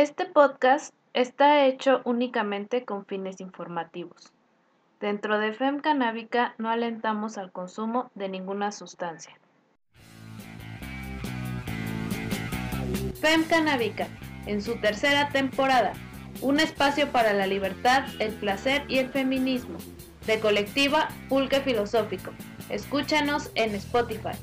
Este podcast está hecho únicamente con fines informativos. Dentro de FEM Canábica no alentamos al consumo de ninguna sustancia. FEM Canábica, en su tercera temporada, un espacio para la libertad, el placer y el feminismo, de colectiva Pulque Filosófico. Escúchanos en Spotify.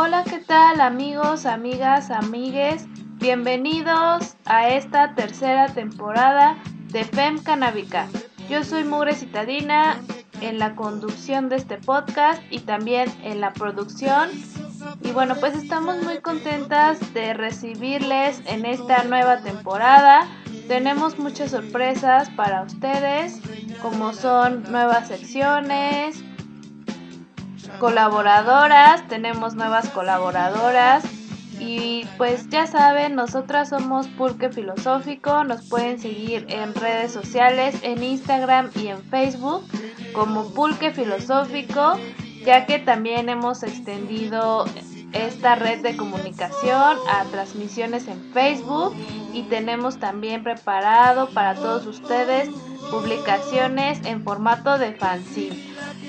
Hola, ¿qué tal amigos, amigas, amigues? Bienvenidos a esta tercera temporada de FEM Canábica. Yo soy Mugre Citadina en la conducción de este podcast y también en la producción. Y bueno, pues estamos muy contentas de recibirles en esta nueva temporada. Tenemos muchas sorpresas para ustedes, como son nuevas secciones, colaboradoras, tenemos nuevas colaboradoras y pues ya saben, nosotras somos Pulque Filosófico, nos pueden seguir en redes sociales, en Instagram y en Facebook como Pulque Filosófico, ya que también hemos extendido esta red de comunicación a transmisiones en Facebook y tenemos también preparado para todos ustedes publicaciones en formato de fanzine.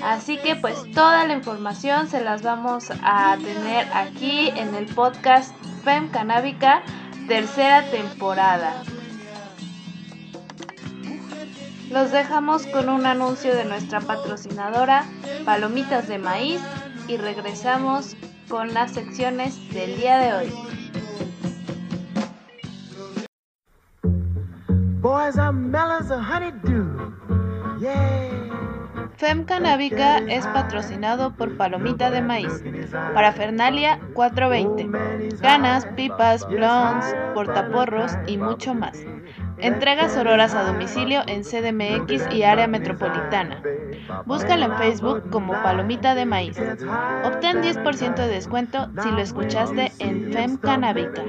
Así que pues toda la información se las vamos a tener aquí en el podcast FEM Canábica tercera temporada. Los dejamos con un anuncio de nuestra patrocinadora Palomitas de Maíz y regresamos con las secciones del día de hoy. FEM Canábica es patrocinado por Palomita de Maíz, Parafernalia 420, ganas, pipas, blondes, portaporros y mucho más. Entregas auroras a domicilio en CDMX y área metropolitana. Búscala en Facebook como Palomita de Maíz. Obtén 10% de descuento si lo escuchaste en FEM Canábica.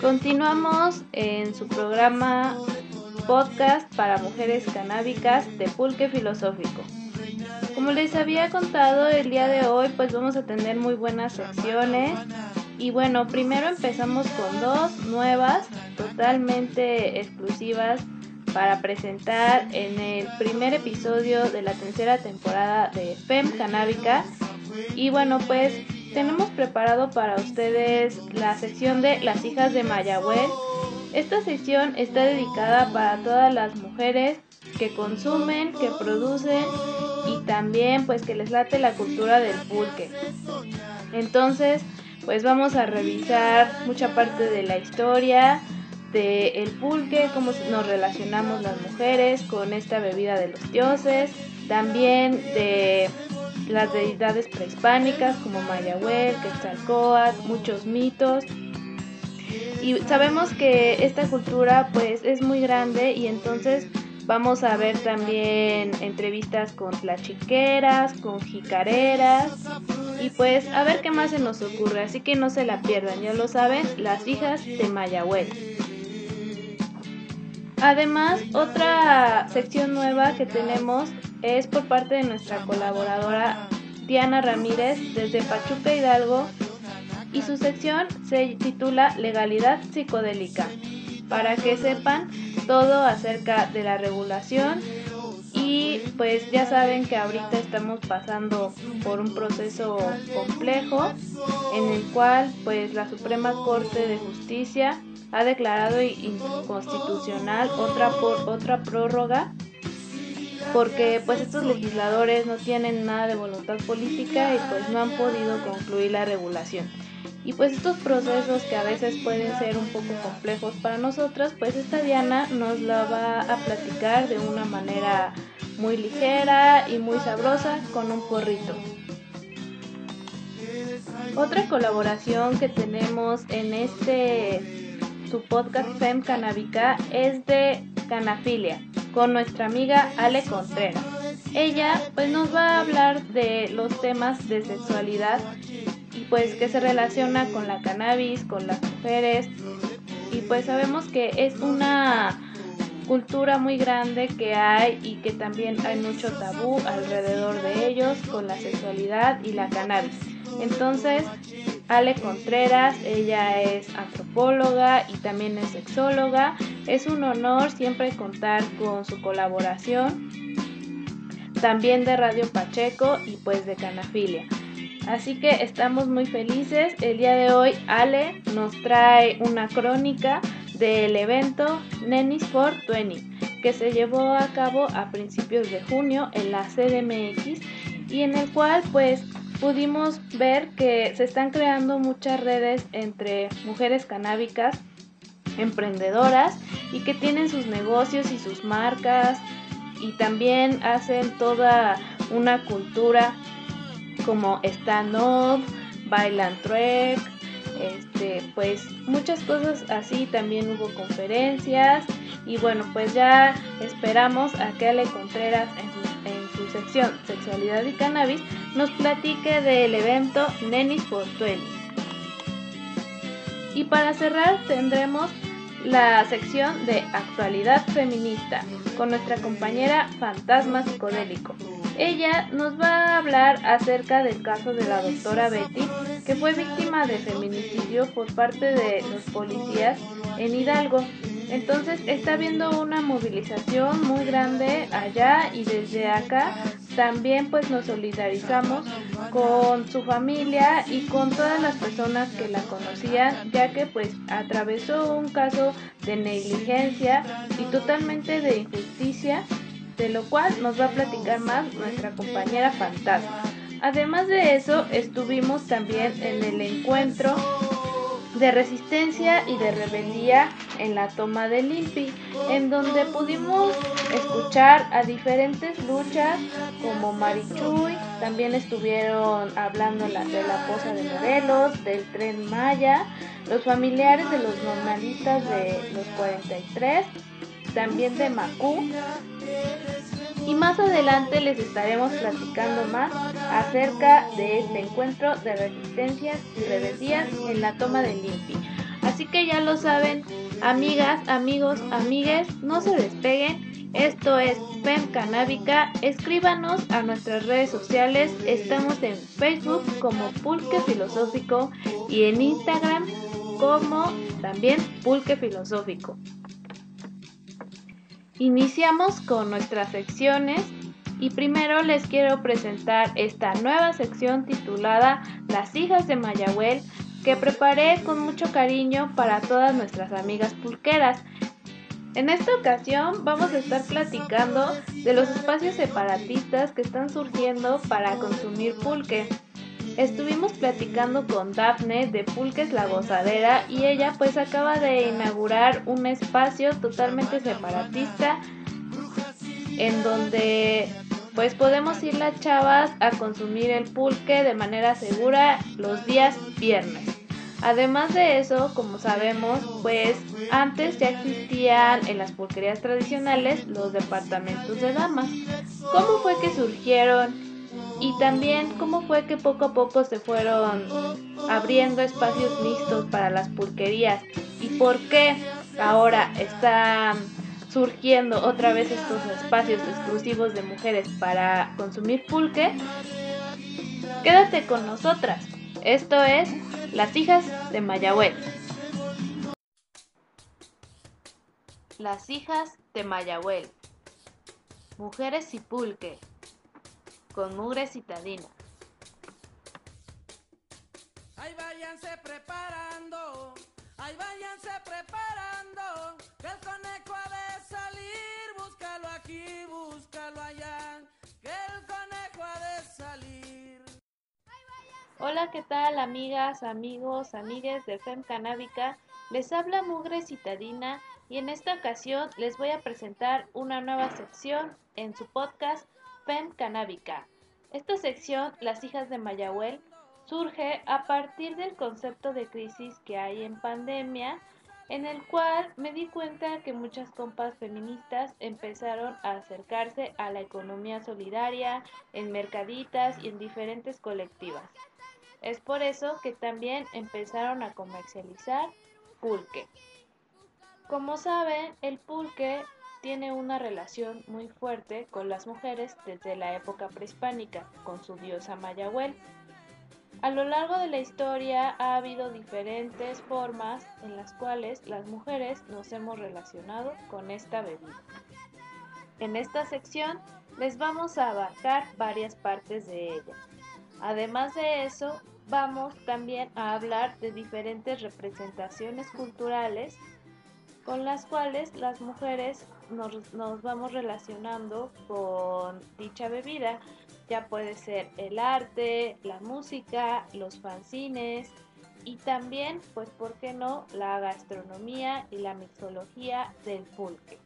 Continuamos en su programa podcast para mujeres canábicas de pulque filosófico. Como les había contado el día de hoy, pues vamos a tener muy buenas secciones. Y bueno, primero empezamos con dos nuevas, totalmente exclusivas para presentar en el primer episodio de la tercera temporada de FEM Canábica. Y bueno, pues tenemos preparado para ustedes la sección de las hijas de Mayagüez. Esta sección está dedicada para todas las mujeres que consumen, que producen y también pues que les late la cultura del pulque. Entonces, pues vamos a revisar mucha parte de la historia del el pulque, cómo nos relacionamos las mujeres con esta bebida de los dioses, también de las deidades prehispánicas como Mayahuel, Quetzalcóatl, muchos mitos. Y sabemos que esta cultura pues es muy grande y entonces vamos a ver también entrevistas con tlachiqueras, con jicareras y pues a ver qué más se nos ocurre, así que no se la pierdan, ya lo saben, las hijas de Mayahuel. Además, otra sección nueva que tenemos es por parte de nuestra colaboradora Diana Ramírez desde Pachuca Hidalgo y su sección se titula Legalidad psicodélica, para que sepan todo acerca de la regulación y pues ya saben que ahorita estamos pasando por un proceso complejo en el cual pues la Suprema Corte de Justicia ha declarado inconstitucional otra por otra prórroga porque pues estos legisladores no tienen nada de voluntad política y pues no han podido concluir la regulación. Y pues estos procesos que a veces pueden ser un poco complejos para nosotras, pues esta Diana nos la va a platicar de una manera muy ligera y muy sabrosa con un porrito. Otra colaboración que tenemos en este su podcast Fem Canábica es de canafilia con nuestra amiga Ale Contreras. Ella pues nos va a hablar de los temas de sexualidad pues que se relaciona con la cannabis, con las mujeres y pues sabemos que es una cultura muy grande que hay y que también hay mucho tabú alrededor de ellos con la sexualidad y la cannabis. Entonces, Ale Contreras, ella es antropóloga y también es sexóloga. Es un honor siempre contar con su colaboración, también de Radio Pacheco y pues de Canafilia. Así que estamos muy felices. El día de hoy Ale nos trae una crónica del evento Nenis for 20 que se llevó a cabo a principios de junio en la CDMX y en el cual pues pudimos ver que se están creando muchas redes entre mujeres canábicas emprendedoras y que tienen sus negocios y sus marcas y también hacen toda una cultura como stand-up, bailan trek, este, pues muchas cosas así, también hubo conferencias y bueno, pues ya esperamos a que Ale Contreras en su, en su sección Sexualidad y Cannabis nos platique del evento Nenis for 20. Y para cerrar tendremos la sección de actualidad feminista con nuestra compañera Fantasma Psicodélico. Ella nos va a hablar acerca del caso de la doctora Betty, que fue víctima de feminicidio por parte de los policías en Hidalgo. Entonces está habiendo una movilización muy grande allá y desde acá también pues nos solidarizamos con su familia y con todas las personas que la conocían ya que pues atravesó un caso de negligencia y totalmente de injusticia de lo cual nos va a platicar más nuestra compañera fantasma. Además de eso, estuvimos también en el encuentro de resistencia y de rebeldía en la toma de Limpi, en donde pudimos escuchar a diferentes luchas como Marichuy, también estuvieron hablando de la posa de Morelos, del tren Maya, los familiares de los normalistas de los 43, también de Macú. Y más adelante les estaremos platicando más acerca de este encuentro de resistencias y rebeldías en la toma de Limpi. Así que ya lo saben, amigas, amigos, amigues, no se despeguen. Esto es FEM Canábica. Escríbanos a nuestras redes sociales. Estamos en Facebook como Pulque Filosófico y en Instagram como también Pulque Filosófico. Iniciamos con nuestras secciones y primero les quiero presentar esta nueva sección titulada Las hijas de Mayagüel que preparé con mucho cariño para todas nuestras amigas pulqueras. En esta ocasión vamos a estar platicando de los espacios separatistas que están surgiendo para consumir pulque. Estuvimos platicando con Daphne de Pulques La Gozadera y ella pues acaba de inaugurar un espacio totalmente separatista en donde pues podemos ir las chavas a consumir el pulque de manera segura los días viernes. Además de eso, como sabemos, pues antes ya existían en las pulquerías tradicionales los departamentos de damas. ¿Cómo fue que surgieron y también cómo fue que poco a poco se fueron abriendo espacios mixtos para las pulquerías y por qué ahora están surgiendo otra vez estos espacios exclusivos de mujeres para consumir pulque. Quédate con nosotras. Esto es Las hijas de Mayagüez. Las hijas de Mayagüez. Mujeres y pulque con mugre citadina. Ahí váyanse preparando, ahí váyanse preparando, que el conejo ha de salir, búscalo aquí, búscalo allá, que el conejo ha de salir. Hola, ¿qué tal amigas, amigos, amigues de FEM Canábica? Les habla Mugre Citadina y en esta ocasión les voy a presentar una nueva sección en su podcast FEM Canábica. Esta sección, Las hijas de Mayagüel, surge a partir del concepto de crisis que hay en pandemia, en el cual me di cuenta que muchas compas feministas empezaron a acercarse a la economía solidaria en mercaditas y en diferentes colectivas. Es por eso que también empezaron a comercializar pulque. Como saben, el pulque tiene una relación muy fuerte con las mujeres desde la época prehispánica, con su diosa Mayahuel. A lo largo de la historia ha habido diferentes formas en las cuales las mujeres nos hemos relacionado con esta bebida. En esta sección les vamos a abarcar varias partes de ella. Además de eso, vamos también a hablar de diferentes representaciones culturales con las cuales las mujeres nos, vamos relacionando con dicha bebida. Ya puede ser el arte, la música, los fanzines y también, pues, ¿por qué no?, la gastronomía y la mixología del pulque.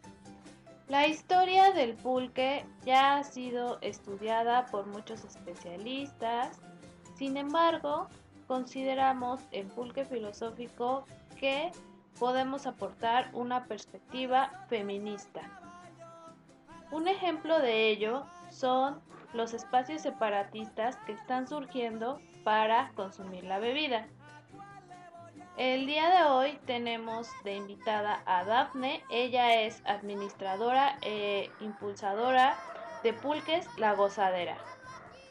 La historia del pulque ya ha sido estudiada por muchos especialistas, sin embargo, consideramos en pulque filosófico que podemos aportar una perspectiva feminista. Un ejemplo de ello son los espacios separatistas que están surgiendo para consumir la bebida. El día de hoy tenemos de invitada a Dafne, ella es administradora e impulsadora de Pulques La Gozadera.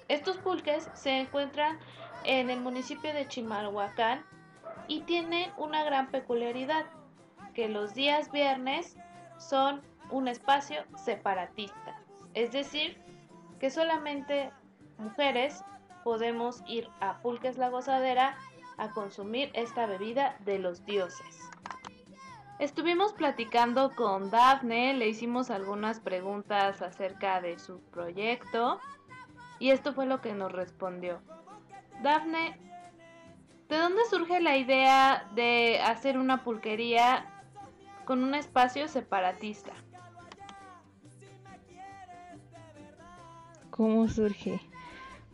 Estos pulques se encuentran en el municipio de Chimalhuacán, y tiene una gran peculiaridad, que los días viernes son un espacio separatista, es decir, que solamente mujeres podemos ir a Pulques La Gozadera a consumir esta bebida de los dioses. Estuvimos platicando con Daphne, le hicimos algunas preguntas acerca de su proyecto y esto fue lo que nos respondió. Daphne, ¿De dónde surge la idea de hacer una pulquería con un espacio separatista? ¿Cómo surge?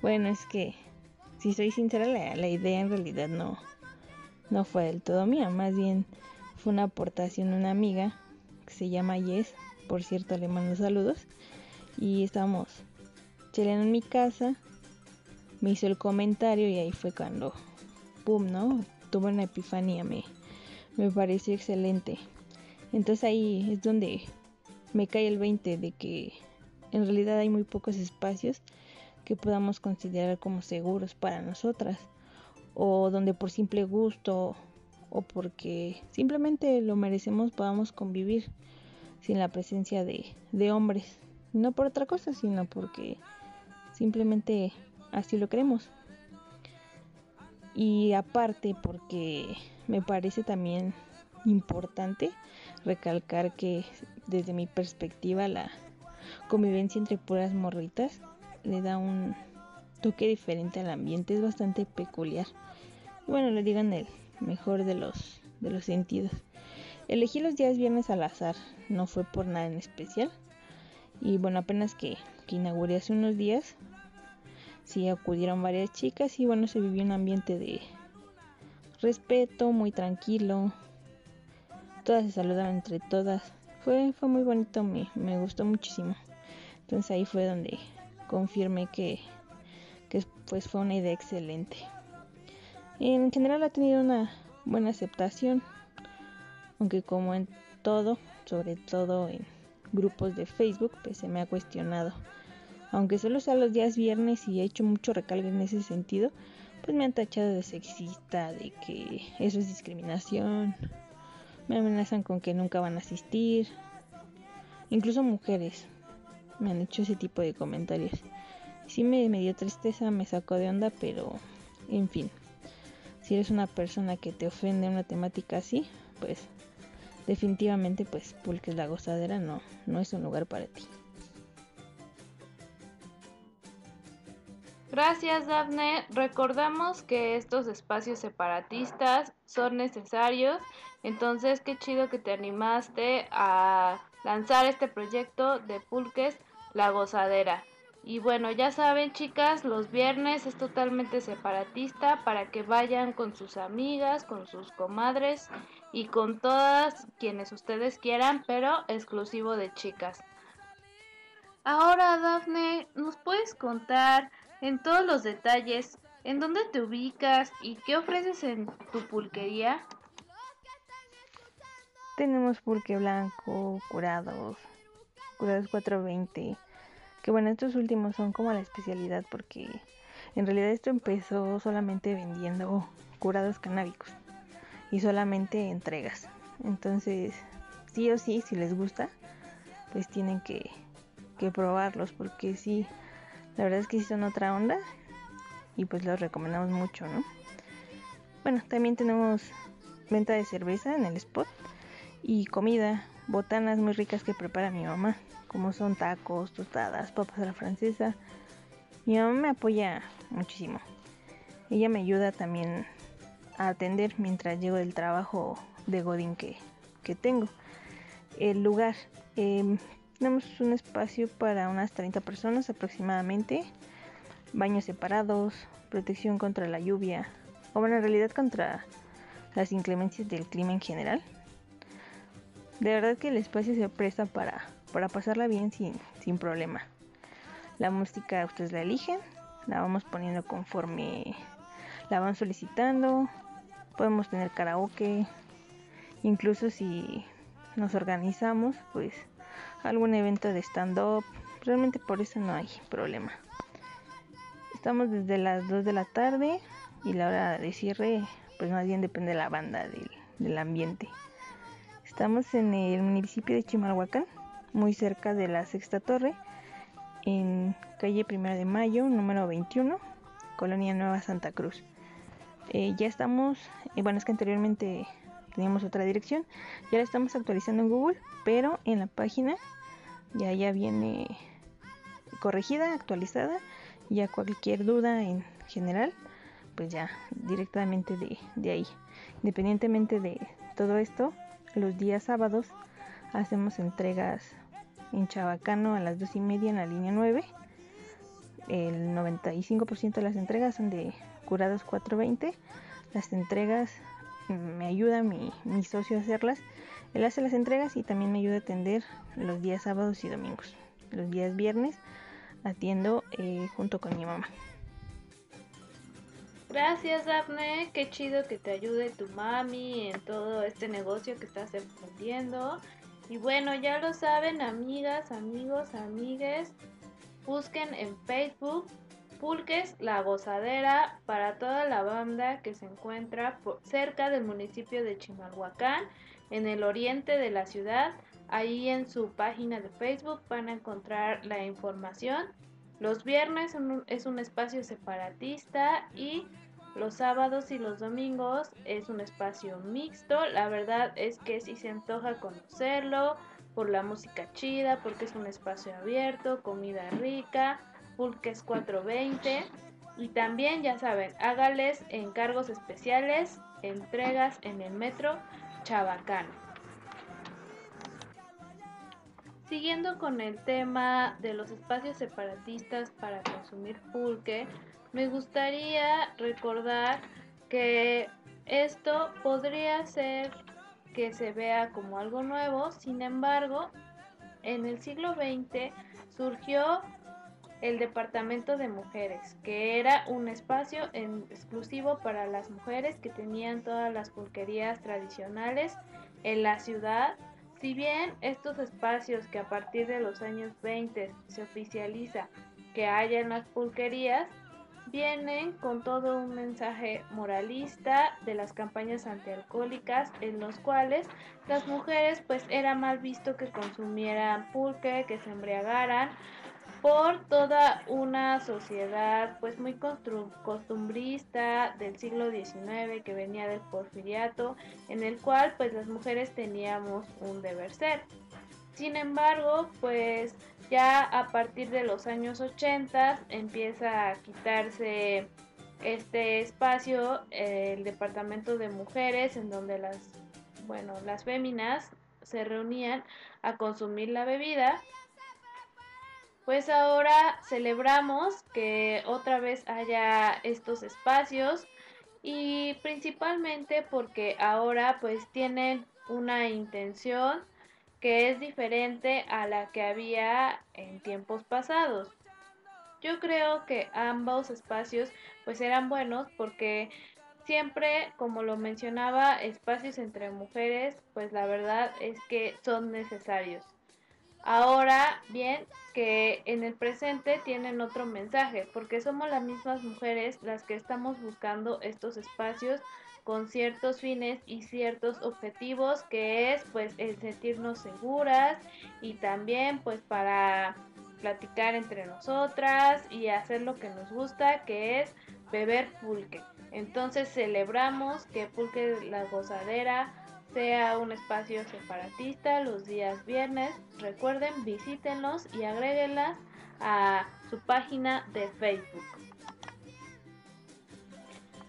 Bueno, es que, si soy sincera, la, idea en realidad no, no fue del todo mía, más bien fue una aportación de una amiga que se llama Yes, por cierto le mando saludos, y estábamos cheleando en mi casa, me hizo el comentario y ahí fue cuando pum, ¿no? Tuve una epifanía, me, me pareció excelente. Entonces ahí es donde me cae el 20 de que en realidad hay muy pocos espacios que podamos considerar como seguros para nosotras o donde por simple gusto o porque simplemente lo merecemos podamos convivir sin la presencia de, de hombres. No por otra cosa, sino porque simplemente así lo creemos y aparte porque me parece también importante recalcar que desde mi perspectiva la convivencia entre puras morritas le da un toque diferente al ambiente, es bastante peculiar. Bueno, le digan el mejor de los de los sentidos. Elegí los días viernes al azar, no fue por nada en especial. Y bueno, apenas que, que inauguré hace unos días, sí acudieron varias chicas y bueno, se vivió un ambiente de respeto, muy tranquilo. Todas se saludaban entre todas. Fue, fue muy bonito, me, me gustó muchísimo. Entonces ahí fue donde confirmé que, que pues fue una idea excelente. En general ha tenido una buena aceptación, aunque como en todo, sobre todo en grupos de Facebook, pues se me ha cuestionado aunque solo sea los días viernes y he hecho mucho recalque en ese sentido, pues me han tachado de sexista, de que eso es discriminación, me amenazan con que nunca van a asistir, incluso mujeres me han hecho ese tipo de comentarios. Sí me, dio tristeza, me sacó de onda, pero en fin, si eres una persona que te ofende una temática así, pues definitivamente pues Pulques la gozadera no, no es un lugar para ti. Gracias, Daphne. Recordamos que estos espacios separatistas son necesarios. Entonces, qué chido que te animaste a lanzar este proyecto de Pulques La Gozadera. Y bueno, ya saben, chicas, los viernes es totalmente separatista para que vayan con sus amigas, con sus comadres y con todas quienes ustedes quieran, pero exclusivo de chicas. Ahora, Daphne, ¿nos puedes contar en todos los detalles en dónde te ubicas y qué ofreces en tu pulquería. tenemos pulque blanco, curados, curados 420. Que bueno, estos últimos son como la especialidad porque en realidad esto empezó solamente vendiendo curados canábicos y solamente entregas. Entonces, sí o sí, si les gusta, pues tienen que, que probarlos porque sí, la verdad es que sí son otra onda y pues los recomendamos mucho, ¿no? Bueno, también tenemos venta de cerveza en el spot y comida, botanas muy ricas que prepara mi mamá, como son tacos, tostadas, papas a la francesa. Mi mamá me apoya muchísimo. Ella me ayuda también a atender mientras llego del trabajo de Godín que, que tengo. El lugar, em, tenemos un espacio para unas 30 personas aproximadamente, baños separados, protección contra la lluvia, o bueno, en realidad contra las inclemencias del clima en general. De verdad que el espacio se presta para, para pasarla bien sin, sin problema. La música ustedes la eligen, la vamos poniendo conforme la van solicitando. Podemos tener karaoke, incluso si nos organizamos, pues algún evento de stand-up. Realmente por eso no hay problema. Estamos desde las 2 de la tarde y la hora de cierre, pues más bien depende de la banda, del, del ambiente. Estamos en el municipio de Chimalhuacán, muy cerca de la Sexta Torre, en calle Primera de Mayo, número 21, Colonia Nueva Santa Cruz. Eh, ya estamos, eh, bueno, es que anteriormente teníamos otra dirección, ya la estamos actualizando en Google, pero en la página ya, ya viene corregida, actualizada, ya cualquier duda en general, pues ya directamente de, de ahí. Independientemente de todo esto, los días sábados hacemos entregas en Chabacano a las dos y media en la línea 9. El 95% de las entregas son de curados 420. Las entregas me ayuda mi, mi socio a hacerlas. Él hace las entregas y también me ayuda a atender los días sábados y domingos. Los días viernes atiendo eh, junto con mi mamá. Gracias, Daphne. Qué chido que te ayude tu mami en todo este negocio que estás emprendiendo. Y bueno, ya lo saben, amigas, amigos, amigues. Busquen en Facebook Pulques La Gozadera para toda la banda que se encuentra cerca del municipio de Chimalhuacán, en el oriente de la ciudad. Ahí en su página de Facebook van a encontrar la información. Los viernes es un espacio separatista y los sábados y los domingos es un espacio mixto. La verdad es que si se antoja conocerlo por la música chida, porque es un espacio abierto, comida rica, pulques 420. Y también, ya saben, hágales encargos especiales, entregas en el metro Chabacano. Siguiendo con el tema de los espacios separatistas para consumir pulque, me gustaría recordar que esto podría ser que se vea como algo nuevo, sin embargo, en el siglo XX surgió el Departamento de Mujeres, que era un espacio exclusivo para las mujeres que tenían todas las pulquerías tradicionales en la ciudad. Si bien estos espacios que a partir de los años 20 se oficializa que haya en las pulquerías, vienen con todo un mensaje moralista de las campañas antialcohólicas en los cuales las mujeres pues era mal visto que consumieran pulque, que se embriagaran por toda una sociedad pues muy costumbrista del siglo XIX que venía del porfiriato en el cual pues las mujeres teníamos un deber ser. Sin embargo, pues ya a partir de los años 80 empieza a quitarse este espacio, el departamento de mujeres, en donde las, bueno, las féminas se reunían a consumir la bebida. Pues ahora celebramos que otra vez haya estos espacios y principalmente porque ahora pues tienen una intención que es diferente a la que había en tiempos pasados. Yo creo que ambos espacios pues eran buenos porque siempre, como lo mencionaba, espacios entre mujeres, pues la verdad es que son necesarios. Ahora bien, que en el presente tienen otro mensaje, porque somos las mismas mujeres las que estamos buscando estos espacios con ciertos fines y ciertos objetivos, que es pues el sentirnos seguras y también pues para platicar entre nosotras y hacer lo que nos gusta, que es beber pulque. Entonces celebramos que Pulque la Gozadera sea un espacio separatista los días viernes. Recuerden, visítenlos y agréguenlas a su página de Facebook.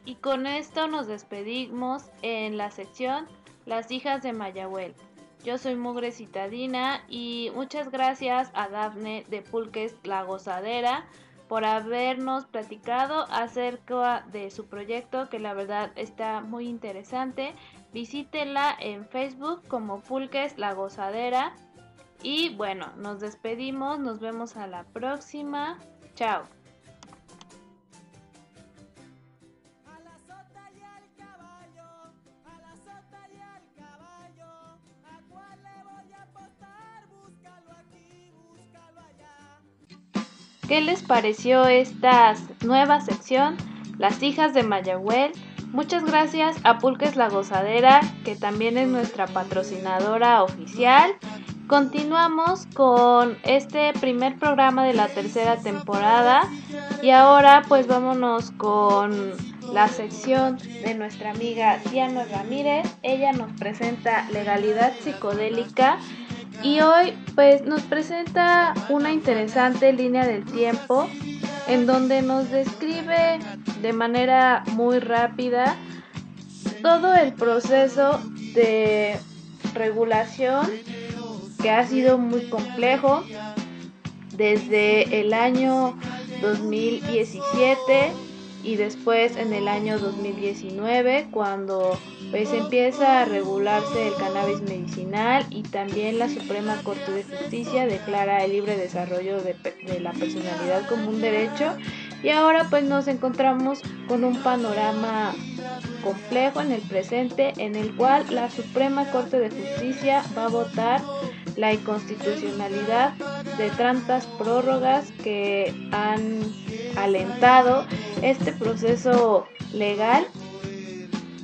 Y con esto nos despedimos en la sección Las hijas de Mayahuel. Yo soy Mugre Citadina y muchas gracias a Dafne de Pulques La Gozadera por habernos platicado acerca de su proyecto que la verdad está muy interesante. Visítela en Facebook como Pulques La Gozadera. Y bueno, nos despedimos, nos vemos a la próxima. Chao. ¿Qué les pareció esta nueva sección? Las hijas de Mayagüel. Muchas gracias a Pulques La Gozadera, que también es nuestra patrocinadora oficial. Continuamos con este primer programa de la tercera temporada y ahora pues vámonos con la sección de nuestra amiga Diana Ramírez. Ella nos presenta legalidad psicodélica y hoy pues nos presenta una interesante línea del tiempo en donde nos describe de manera muy rápida todo el proceso de regulación que ha sido muy complejo desde el año 2017 y después en el año 2019 cuando pues empieza a regularse el cannabis medicinal y también la Suprema Corte de Justicia declara el libre desarrollo de, de la personalidad como un derecho. Y ahora pues nos encontramos con un panorama complejo en el presente en el cual la Suprema Corte de Justicia va a votar la inconstitucionalidad de tantas prórrogas que han alentado este proceso legal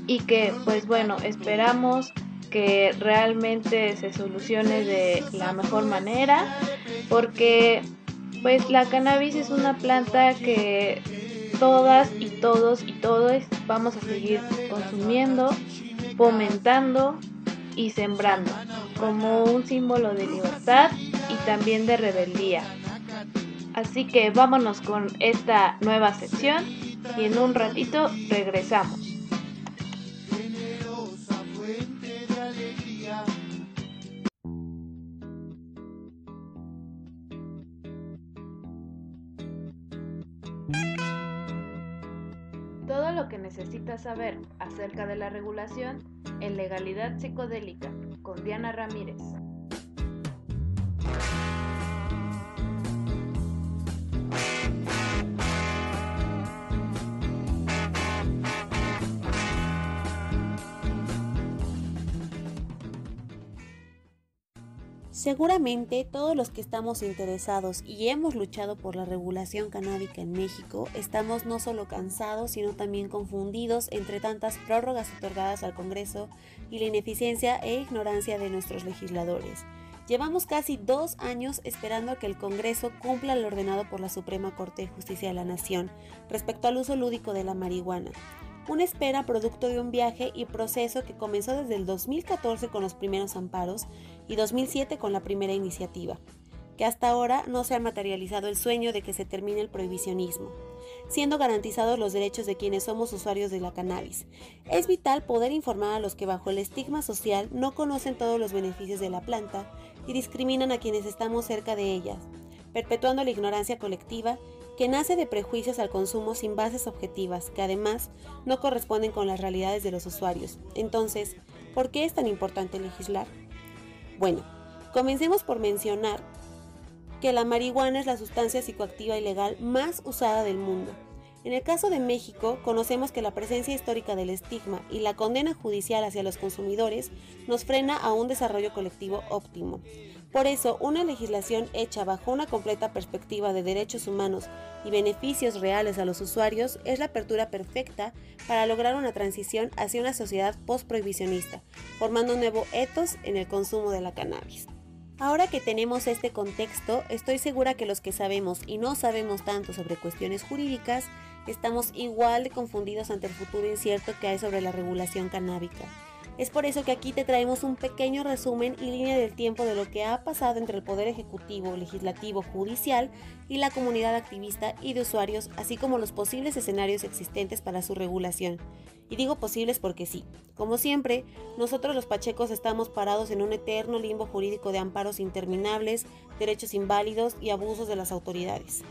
y que pues bueno esperamos que realmente se solucione de la mejor manera porque pues la cannabis es una planta que todas y todos y todos vamos a seguir consumiendo, fomentando y sembrando como un símbolo de libertad y también de rebeldía. Así que vámonos con esta nueva sección y en un ratito regresamos. Lo que necesitas saber acerca de la regulación en legalidad psicodélica con Diana Ramírez. Seguramente todos los que estamos interesados y hemos luchado por la regulación canábica en México estamos no solo cansados, sino también confundidos entre tantas prórrogas otorgadas al Congreso y la ineficiencia e ignorancia de nuestros legisladores. Llevamos casi dos años esperando a que el Congreso cumpla lo ordenado por la Suprema Corte de Justicia de la Nación respecto al uso lúdico de la marihuana una espera producto de un viaje y proceso que comenzó desde el 2014 con los primeros amparos y 2007 con la primera iniciativa, que hasta ahora no se ha materializado el sueño de que se termine el prohibicionismo, siendo garantizados los derechos de quienes somos usuarios de la cannabis. Es vital poder informar a los que bajo el estigma social no conocen todos los beneficios de la planta y discriminan a quienes estamos cerca de ellas, perpetuando la ignorancia colectiva que nace de prejuicios al consumo sin bases objetivas, que además no corresponden con las realidades de los usuarios. Entonces, ¿por qué es tan importante legislar? Bueno, comencemos por mencionar que la marihuana es la sustancia psicoactiva ilegal más usada del mundo. En el caso de México, conocemos que la presencia histórica del estigma y la condena judicial hacia los consumidores nos frena a un desarrollo colectivo óptimo. Por eso, una legislación hecha bajo una completa perspectiva de derechos humanos y beneficios reales a los usuarios es la apertura perfecta para lograr una transición hacia una sociedad post-prohibicionista, formando un nuevo ethos en el consumo de la cannabis. Ahora que tenemos este contexto, estoy segura que los que sabemos y no sabemos tanto sobre cuestiones jurídicas, estamos igual de confundidos ante el futuro incierto que hay sobre la regulación canábica. Es por eso que aquí te traemos un pequeño resumen y línea del tiempo de lo que ha pasado entre el Poder Ejecutivo, Legislativo, Judicial y la comunidad activista y de usuarios, así como los posibles escenarios existentes para su regulación. Y digo posibles porque sí. Como siempre, nosotros los pachecos estamos parados en un eterno limbo jurídico de amparos interminables, derechos inválidos y abusos de las autoridades.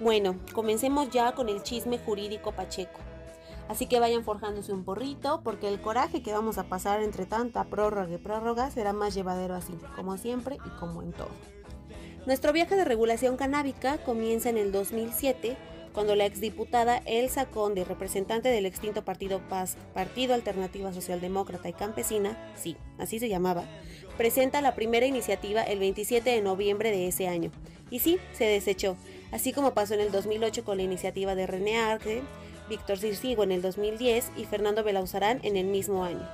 Bueno, comencemos ya con el chisme jurídico pacheco. Así que vayan forjándose un porrito, porque el coraje que vamos a pasar entre tanta prórroga y prórroga será más llevadero así, como siempre y como en todo. Nuestro viaje de regulación canábica comienza en el 2007, cuando la exdiputada Elsa Conde, representante del extinto Partido Paz, Partido Alternativa Socialdemócrata y Campesina, sí, así se llamaba, presenta la primera iniciativa el 27 de noviembre de ese año. Y sí, se desechó, así como pasó en el 2008 con la iniciativa de René Arce, Víctor Circigo en el 2010 y Fernando Belauzarán en el mismo año.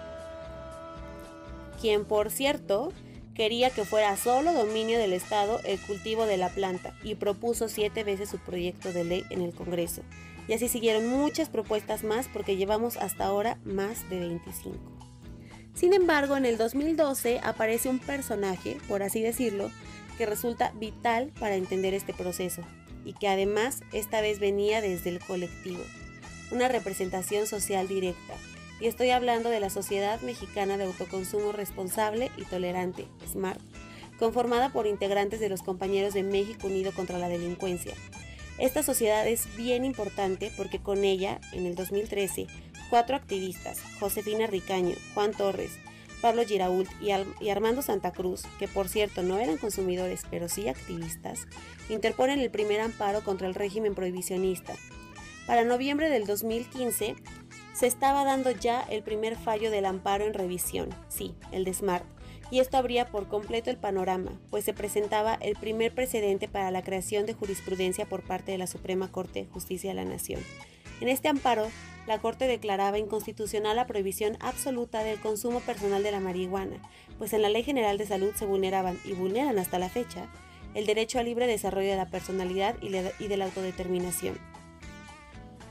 Quien, por cierto, quería que fuera solo dominio del Estado el cultivo de la planta y propuso siete veces su proyecto de ley en el Congreso. Y así siguieron muchas propuestas más porque llevamos hasta ahora más de 25. Sin embargo, en el 2012 aparece un personaje, por así decirlo, que resulta vital para entender este proceso y que además esta vez venía desde el colectivo una representación social directa. Y estoy hablando de la Sociedad Mexicana de Autoconsumo Responsable y Tolerante, SMART, conformada por integrantes de los compañeros de México Unido contra la Delincuencia. Esta sociedad es bien importante porque con ella, en el 2013, cuatro activistas, Josefina Ricaño, Juan Torres, Pablo Girault y, y, Armando Santa Cruz, que por cierto no eran consumidores pero sí activistas, interponen el primer amparo contra el régimen prohibicionista, para noviembre del 2015 se estaba dando ya el primer fallo del amparo en revisión, sí, el de SMART, y esto abría por completo el panorama, pues se presentaba el primer precedente para la creación de jurisprudencia por parte de la Suprema Corte de Justicia de la Nación. En este amparo, la Corte declaraba inconstitucional la prohibición absoluta del consumo personal de la marihuana, pues en la Ley General de Salud se vulneraban y vulneran hasta la fecha el derecho al libre desarrollo de la personalidad y de la autodeterminación.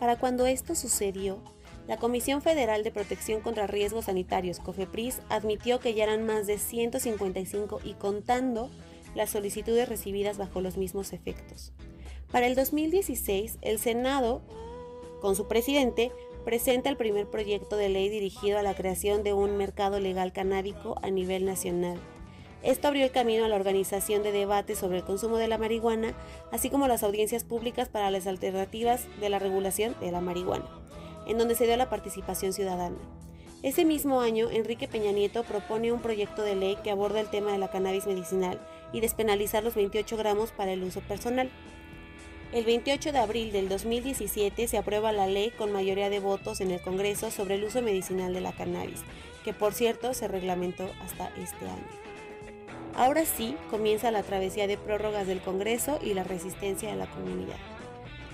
Para cuando esto sucedió, la Comisión Federal de Protección contra Riesgos Sanitarios, COFEPRIS, admitió que ya eran más de 155 y contando las solicitudes recibidas bajo los mismos efectos. Para el 2016, el Senado, con su presidente, presenta el primer proyecto de ley dirigido a la creación de un mercado legal canábico a nivel nacional esto abrió el camino a la organización de debates sobre el consumo de la marihuana, así como las audiencias públicas para las alternativas de la regulación de la marihuana, en donde se dio la participación ciudadana. Ese mismo año, Enrique Peña Nieto propone un proyecto de ley que aborda el tema de la cannabis medicinal y despenalizar los 28 gramos para el uso personal. El 28 de abril del 2017 se aprueba la ley con mayoría de votos en el Congreso sobre el uso medicinal de la cannabis, que por cierto se reglamentó hasta este año. Ahora sí comienza la travesía de prórrogas del Congreso y la resistencia de la comunidad.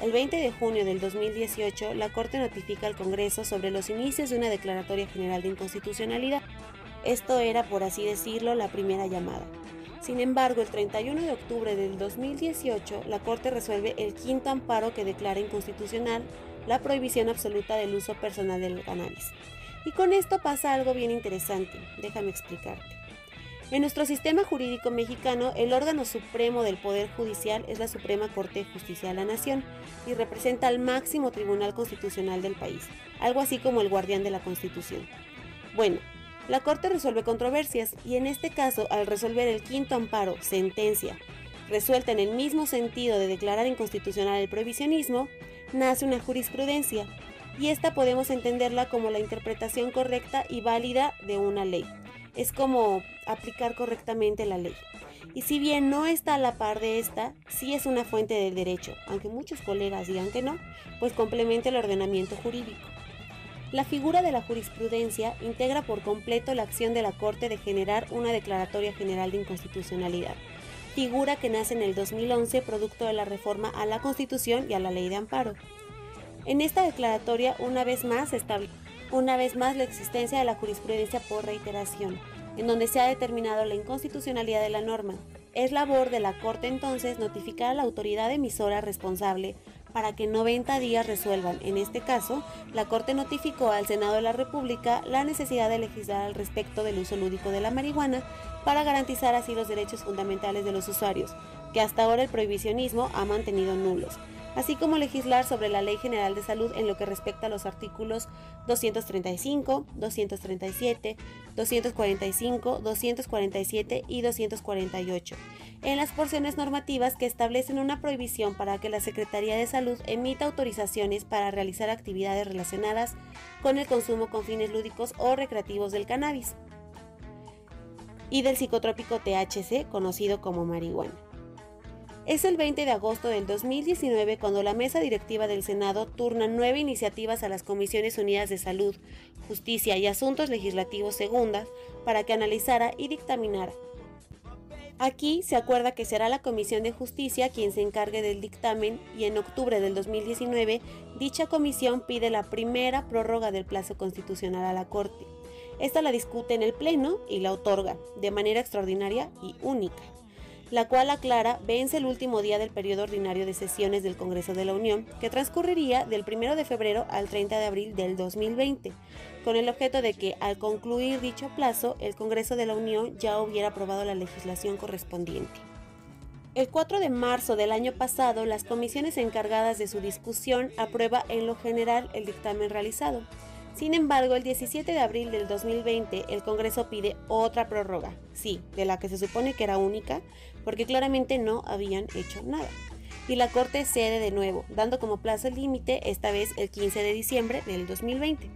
El 20 de junio del 2018, la Corte notifica al Congreso sobre los inicios de una declaratoria general de inconstitucionalidad. Esto era, por así decirlo, la primera llamada. Sin embargo, el 31 de octubre del 2018, la Corte resuelve el quinto amparo que declara inconstitucional la prohibición absoluta del uso personal del cannabis. Y con esto pasa algo bien interesante, déjame explicarte. En nuestro sistema jurídico mexicano, el órgano supremo del Poder Judicial es la Suprema Corte de Justicia de la Nación y representa al máximo tribunal constitucional del país, algo así como el guardián de la Constitución. Bueno, la Corte resuelve controversias y en este caso, al resolver el quinto amparo, sentencia, resuelta en el mismo sentido de declarar inconstitucional el prohibicionismo, nace una jurisprudencia y esta podemos entenderla como la interpretación correcta y válida de una ley es como aplicar correctamente la ley. y si bien no está a la par de esta, sí es una fuente del derecho, aunque muchos colegas digan que no, pues complementa el ordenamiento jurídico. La figura de la jurisprudencia integra por completo la acción de la Corte de generar una declaratoria general de inconstitucionalidad, figura que nace en el 2011 producto de la reforma a la Constitución y a la Ley de Amparo. En esta declaratoria, una vez más, establece una vez más la existencia de la jurisprudencia por reiteración, en donde se ha determinado la inconstitucionalidad de la norma. Es labor de la Corte entonces notificar a la autoridad emisora responsable para que en 90 días resuelvan. En este caso, la Corte notificó al Senado de la República la necesidad de legislar al respecto del uso lúdico de la marihuana para garantizar así los derechos fundamentales de los usuarios, que hasta ahora el prohibicionismo ha mantenido nulos así como legislar sobre la Ley General de Salud en lo que respecta a los artículos 235, 237, 245, 247 y 248, en las porciones normativas que establecen una prohibición para que la Secretaría de Salud emita autorizaciones para realizar actividades relacionadas con el consumo con fines lúdicos o recreativos del cannabis y del psicotrópico THC, conocido como marihuana. Es el 20 de agosto del 2019 cuando la mesa directiva del Senado turna nueve iniciativas a las Comisiones Unidas de Salud, Justicia y Asuntos Legislativos Segundas para que analizara y dictaminara. Aquí se acuerda que será la Comisión de Justicia quien se encargue del dictamen y en octubre del 2019 dicha comisión pide la primera prórroga del plazo constitucional a la Corte. Esta la discute en el Pleno y la otorga de manera extraordinaria y única la cual aclara vence el último día del periodo ordinario de sesiones del Congreso de la Unión, que transcurriría del 1 de febrero al 30 de abril del 2020, con el objeto de que, al concluir dicho plazo, el Congreso de la Unión ya hubiera aprobado la legislación correspondiente. El 4 de marzo del año pasado, las comisiones encargadas de su discusión aprueba en lo general el dictamen realizado. Sin embargo, el 17 de abril del 2020 el Congreso pide otra prórroga, sí, de la que se supone que era única, porque claramente no habían hecho nada. Y la Corte cede de nuevo, dando como plazo límite esta vez el 15 de diciembre del 2020.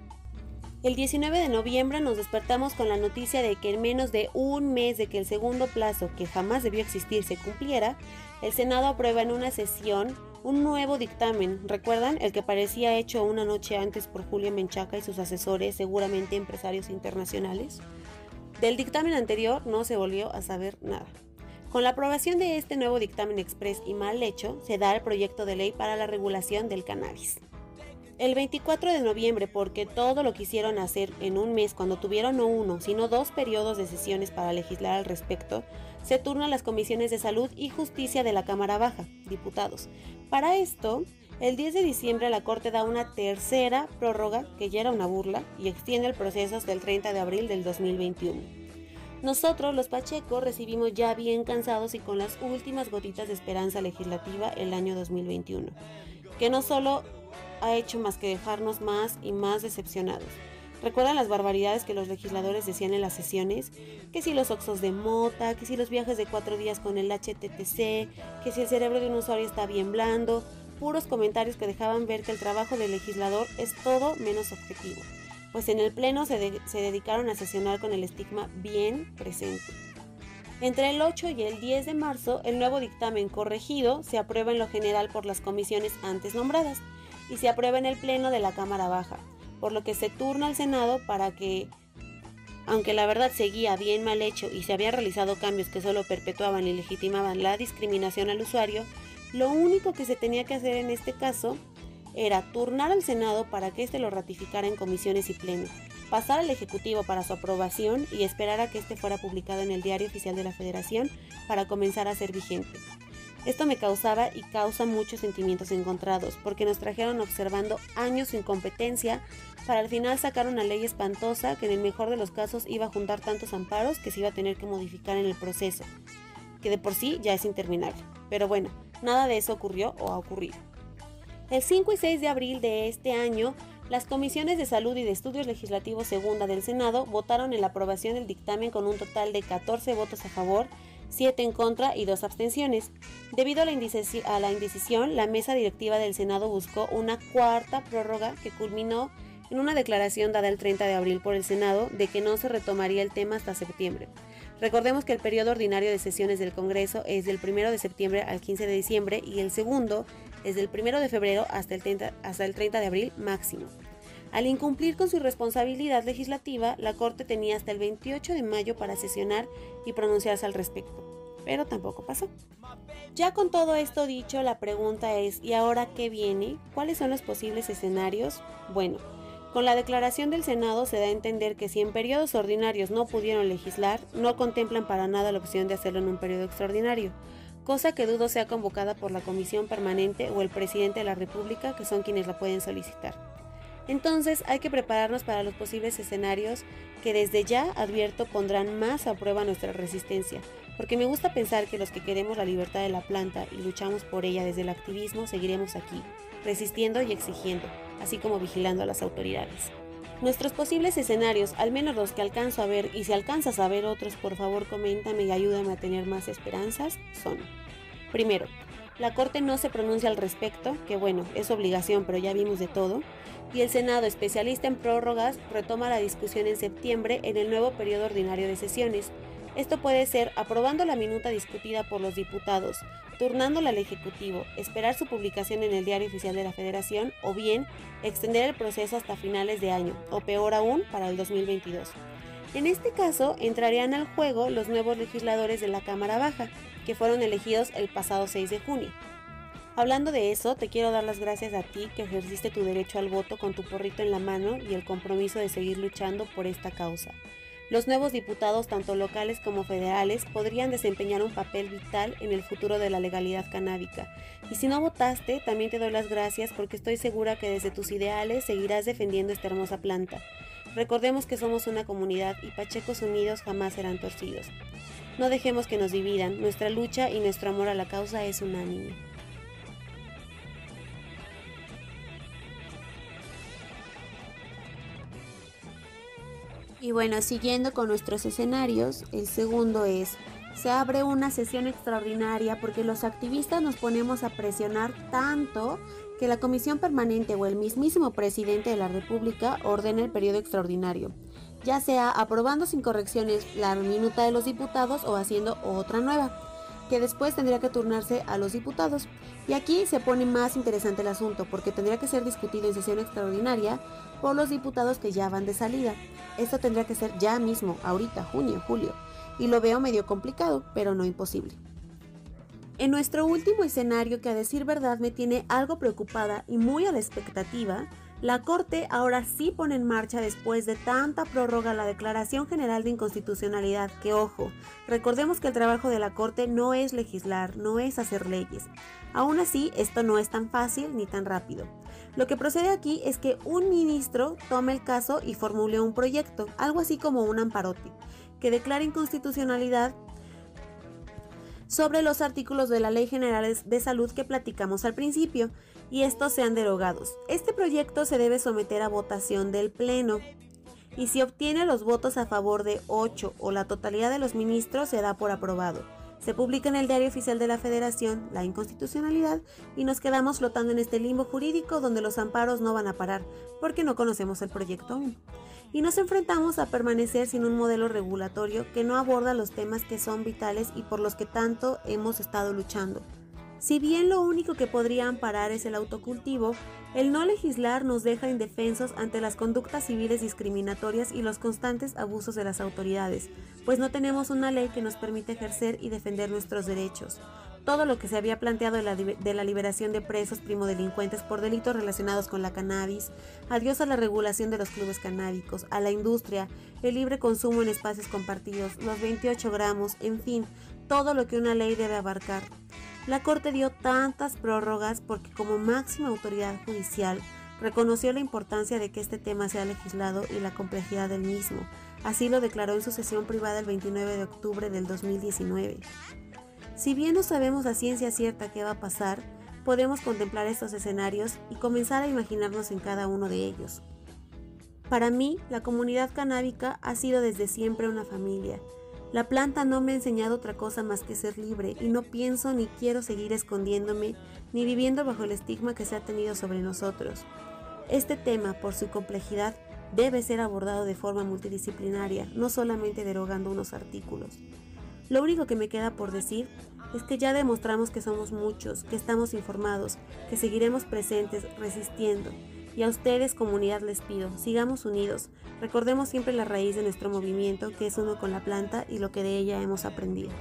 El 19 de noviembre nos despertamos con la noticia de que en menos de un mes de que el segundo plazo, que jamás debió existir, se cumpliera, el Senado aprueba en una sesión un nuevo dictamen. ¿Recuerdan? El que parecía hecho una noche antes por Julio Menchaca y sus asesores, seguramente empresarios internacionales. Del dictamen anterior no se volvió a saber nada. Con la aprobación de este nuevo dictamen express y mal hecho, se da el proyecto de ley para la regulación del cannabis. El 24 de noviembre, porque todo lo quisieron hacer en un mes cuando tuvieron no uno, sino dos periodos de sesiones para legislar al respecto, se turnan las comisiones de salud y justicia de la Cámara Baja, diputados. Para esto, el 10 de diciembre la Corte da una tercera prórroga, que ya era una burla, y extiende el proceso hasta el 30 de abril del 2021. Nosotros, los Pacheco, recibimos ya bien cansados y con las últimas gotitas de esperanza legislativa el año 2021, que no solo ha hecho más que dejarnos más y más decepcionados, ¿Recuerdan las barbaridades que los legisladores decían en las sesiones? Que si los oxos de mota, que si los viajes de cuatro días con el HTTC, que si el cerebro de un usuario está bien blando, puros comentarios que dejaban ver que el trabajo del legislador es todo menos objetivo, pues en el Pleno se, dedicaron a sesionar con el estigma bien presente. Entre el 8 y el 10 de marzo, el nuevo dictamen corregido se aprueba en lo general por las comisiones antes nombradas y se aprueba en el Pleno de la Cámara Baja, por lo que se turna al Senado para que, aunque la verdad seguía bien mal hecho y se había realizado cambios que solo perpetuaban y legitimaban la discriminación al usuario, lo único que se tenía que hacer en este caso era turnar al Senado para que éste lo ratificara en comisiones y pleno, pasar al Ejecutivo para su aprobación y esperar a que éste fuera publicado en el Diario Oficial de la Federación para comenzar a ser vigente. Esto me causaba y causa muchos sentimientos encontrados, porque nos trajeron observando años sin competencia para al final sacar una ley espantosa que en el mejor de los casos iba a juntar tantos amparos que se iba a tener que modificar en el proceso, que de por sí ya es interminable. Pero bueno, nada de eso ocurrió o ha ocurrido. El 5 y 6 de abril de este año, las comisiones de salud y de estudios legislativos segunda del Senado votaron en la aprobación del dictamen con un total de 14 votos a favor 7 en contra y 2 abstenciones. Debido a la, indecisión, la mesa directiva del Senado buscó una cuarta prórroga que culminó en una declaración dada el 30 de abril por el Senado de que no se retomaría el tema hasta septiembre. Recordemos que el periodo ordinario de sesiones del Congreso es del 1 de septiembre al 15 de diciembre y el segundo es del 1 de febrero hasta el 30, hasta el 30 de abril máximo. Al incumplir con su responsabilidad legislativa, la Corte tenía hasta el 28 de mayo para sesionar y pronunciarse al respecto, pero tampoco pasó. Ya con todo esto dicho, la pregunta es, ¿y ahora qué viene? ¿Cuáles son los posibles escenarios? Bueno, con la declaración del Senado se da a entender que si en periodos ordinarios no pudieron legislar, no contemplan para nada la opción de hacerlo en un periodo extraordinario, cosa que dudo sea convocada por la Comisión Permanente o el Presidente de la República, que son quienes la pueden solicitar. Entonces hay que prepararnos para los posibles escenarios que desde ya advierto pondrán más a prueba nuestra resistencia, porque me gusta pensar que los que queremos la libertad de la planta y luchamos por ella desde el activismo seguiremos aquí, resistiendo y exigiendo así como vigilando a las autoridades. Nuestros posibles escenarios, al menos los que alcanzo a ver, y si alcanzas a ver otros, por favor coméntame y ayúdame a tener más esperanzas, son. Primero, la Corte no se pronuncia al respecto, que bueno, es obligación, pero ya vimos de todo, y el Senado, especialista en prórrogas, retoma la discusión en septiembre en el nuevo periodo ordinario de sesiones, esto puede ser aprobando la minuta discutida por los diputados, turnándola al Ejecutivo, esperar su publicación en el Diario Oficial de la Federación o bien extender el proceso hasta finales de año, o peor aún, para el 2022. En este caso, entrarían al juego los nuevos legisladores de la Cámara Baja, que fueron elegidos el pasado 6 de junio. Hablando de eso, te quiero dar las gracias a ti que ejerciste tu derecho al voto con tu porrito en la mano y el compromiso de seguir luchando por esta causa. Los nuevos diputados, tanto locales como federales, podrían desempeñar un papel vital en el futuro de la legalidad canábica. Y si no votaste, también te doy las gracias porque estoy segura que desde tus ideales seguirás defendiendo esta hermosa planta. Recordemos que somos una comunidad y Pachecos unidos jamás serán torcidos. No dejemos que nos dividan, nuestra lucha y nuestro amor a la causa es unánime. Y bueno, siguiendo con nuestros escenarios, el segundo es, se abre una sesión extraordinaria porque los activistas nos ponemos a presionar tanto que la comisión permanente o el mismísimo presidente de la República ordene el periodo extraordinario, ya sea aprobando sin correcciones la minuta de los diputados o haciendo otra nueva que después tendría que turnarse a los diputados. Y aquí se pone más interesante el asunto, porque tendría que ser discutido en sesión extraordinaria por los diputados que ya van de salida. Esto tendría que ser ya mismo, ahorita, junio, julio. Y lo veo medio complicado, pero no imposible. En nuestro último escenario, que a decir verdad me tiene algo preocupada y muy a la expectativa, la Corte ahora sí pone en marcha después de tanta prórroga la Declaración General de Inconstitucionalidad, que ojo, recordemos que el trabajo de la Corte no es legislar, no es hacer leyes. Aún así, esto no es tan fácil ni tan rápido. Lo que procede aquí es que un ministro tome el caso y formule un proyecto, algo así como un amparote, que declare inconstitucionalidad sobre los artículos de la Ley General de Salud que platicamos al principio y estos sean derogados. Este proyecto se debe someter a votación del Pleno y si obtiene los votos a favor de 8 o la totalidad de los ministros se da por aprobado. Se publica en el Diario Oficial de la Federación la inconstitucionalidad y nos quedamos flotando en este limbo jurídico donde los amparos no van a parar porque no conocemos el proyecto aún. Y nos enfrentamos a permanecer sin un modelo regulatorio que no aborda los temas que son vitales y por los que tanto hemos estado luchando. Si bien lo único que podría amparar es el autocultivo, el no legislar nos deja indefensos ante las conductas civiles discriminatorias y los constantes abusos de las autoridades, pues no tenemos una ley que nos permita ejercer y defender nuestros derechos. Todo lo que se había planteado de la, de la liberación de presos primodelincuentes por delitos relacionados con la cannabis, adiós a la regulación de los clubes canábicos, a la industria, el libre consumo en espacios compartidos, los 28 gramos, en fin, todo lo que una ley debe abarcar. La Corte dio tantas prórrogas porque como máxima autoridad judicial reconoció la importancia de que este tema sea legislado y la complejidad del mismo. Así lo declaró en su sesión privada el 29 de octubre del 2019. Si bien no sabemos a ciencia cierta qué va a pasar, podemos contemplar estos escenarios y comenzar a imaginarnos en cada uno de ellos. Para mí, la comunidad canábica ha sido desde siempre una familia la planta no me ha enseñado otra cosa más que ser libre y no pienso ni quiero seguir escondiéndome ni viviendo bajo el estigma que se ha tenido sobre nosotros. Este tema, por su complejidad, debe ser abordado de forma multidisciplinaria, no solamente derogando unos artículos. Lo único que me queda por decir es que ya demostramos que somos muchos, que estamos informados, que seguiremos presentes, resistiendo. Y a ustedes, comunidad, les pido, sigamos unidos, recordemos siempre la raíz de nuestro movimiento, que es uno con la planta y lo que de ella hemos aprendido.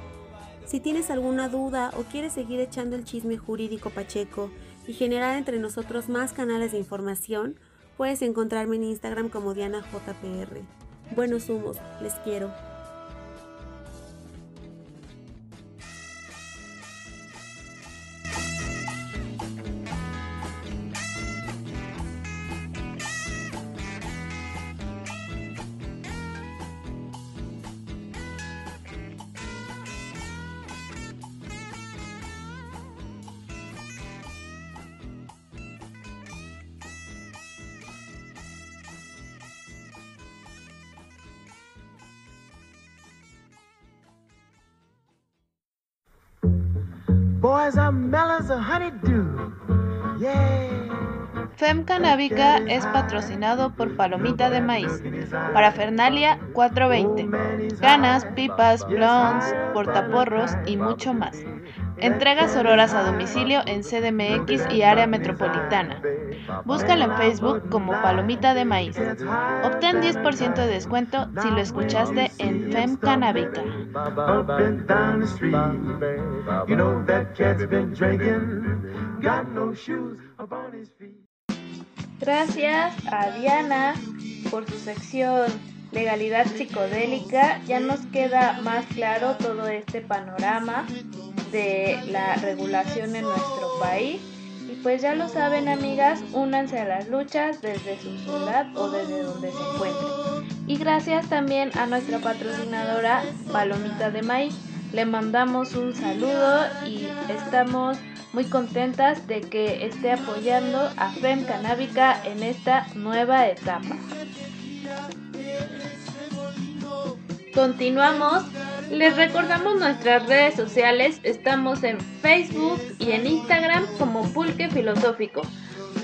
Si tienes alguna duda o quieres seguir echando el chisme jurídico pacheco y generar entre nosotros más canales de información, puedes encontrarme en Instagram como DianaJPR. Buenos humos, les quiero. Boys are mellow as a honeydew. Yeah. FEM Canábica es patrocinado por Palomita de Maíz, Parafernalia 420, ganas, pipas, blondes, portaporros y mucho más. Entregas auroras a domicilio en CDMX y área metropolitana. Búscala en Facebook como Palomita de Maíz. Obtén 10% de descuento si lo escuchaste en FEM Canábica. Gracias a Diana por su sección Legalidad Psicodélica. Ya nos queda más claro todo este panorama de la regulación en nuestro país. Y pues ya lo saben amigas, únanse a las luchas desde su ciudad o desde donde se encuentren. Y gracias también a nuestra patrocinadora Palomita de Maíz. Le mandamos un saludo y estamos muy contentas de que esté apoyando a FEM Canábica en esta nueva etapa. Continuamos. Les recordamos nuestras redes sociales. Estamos en Facebook y en Instagram como Pulque Filosófico.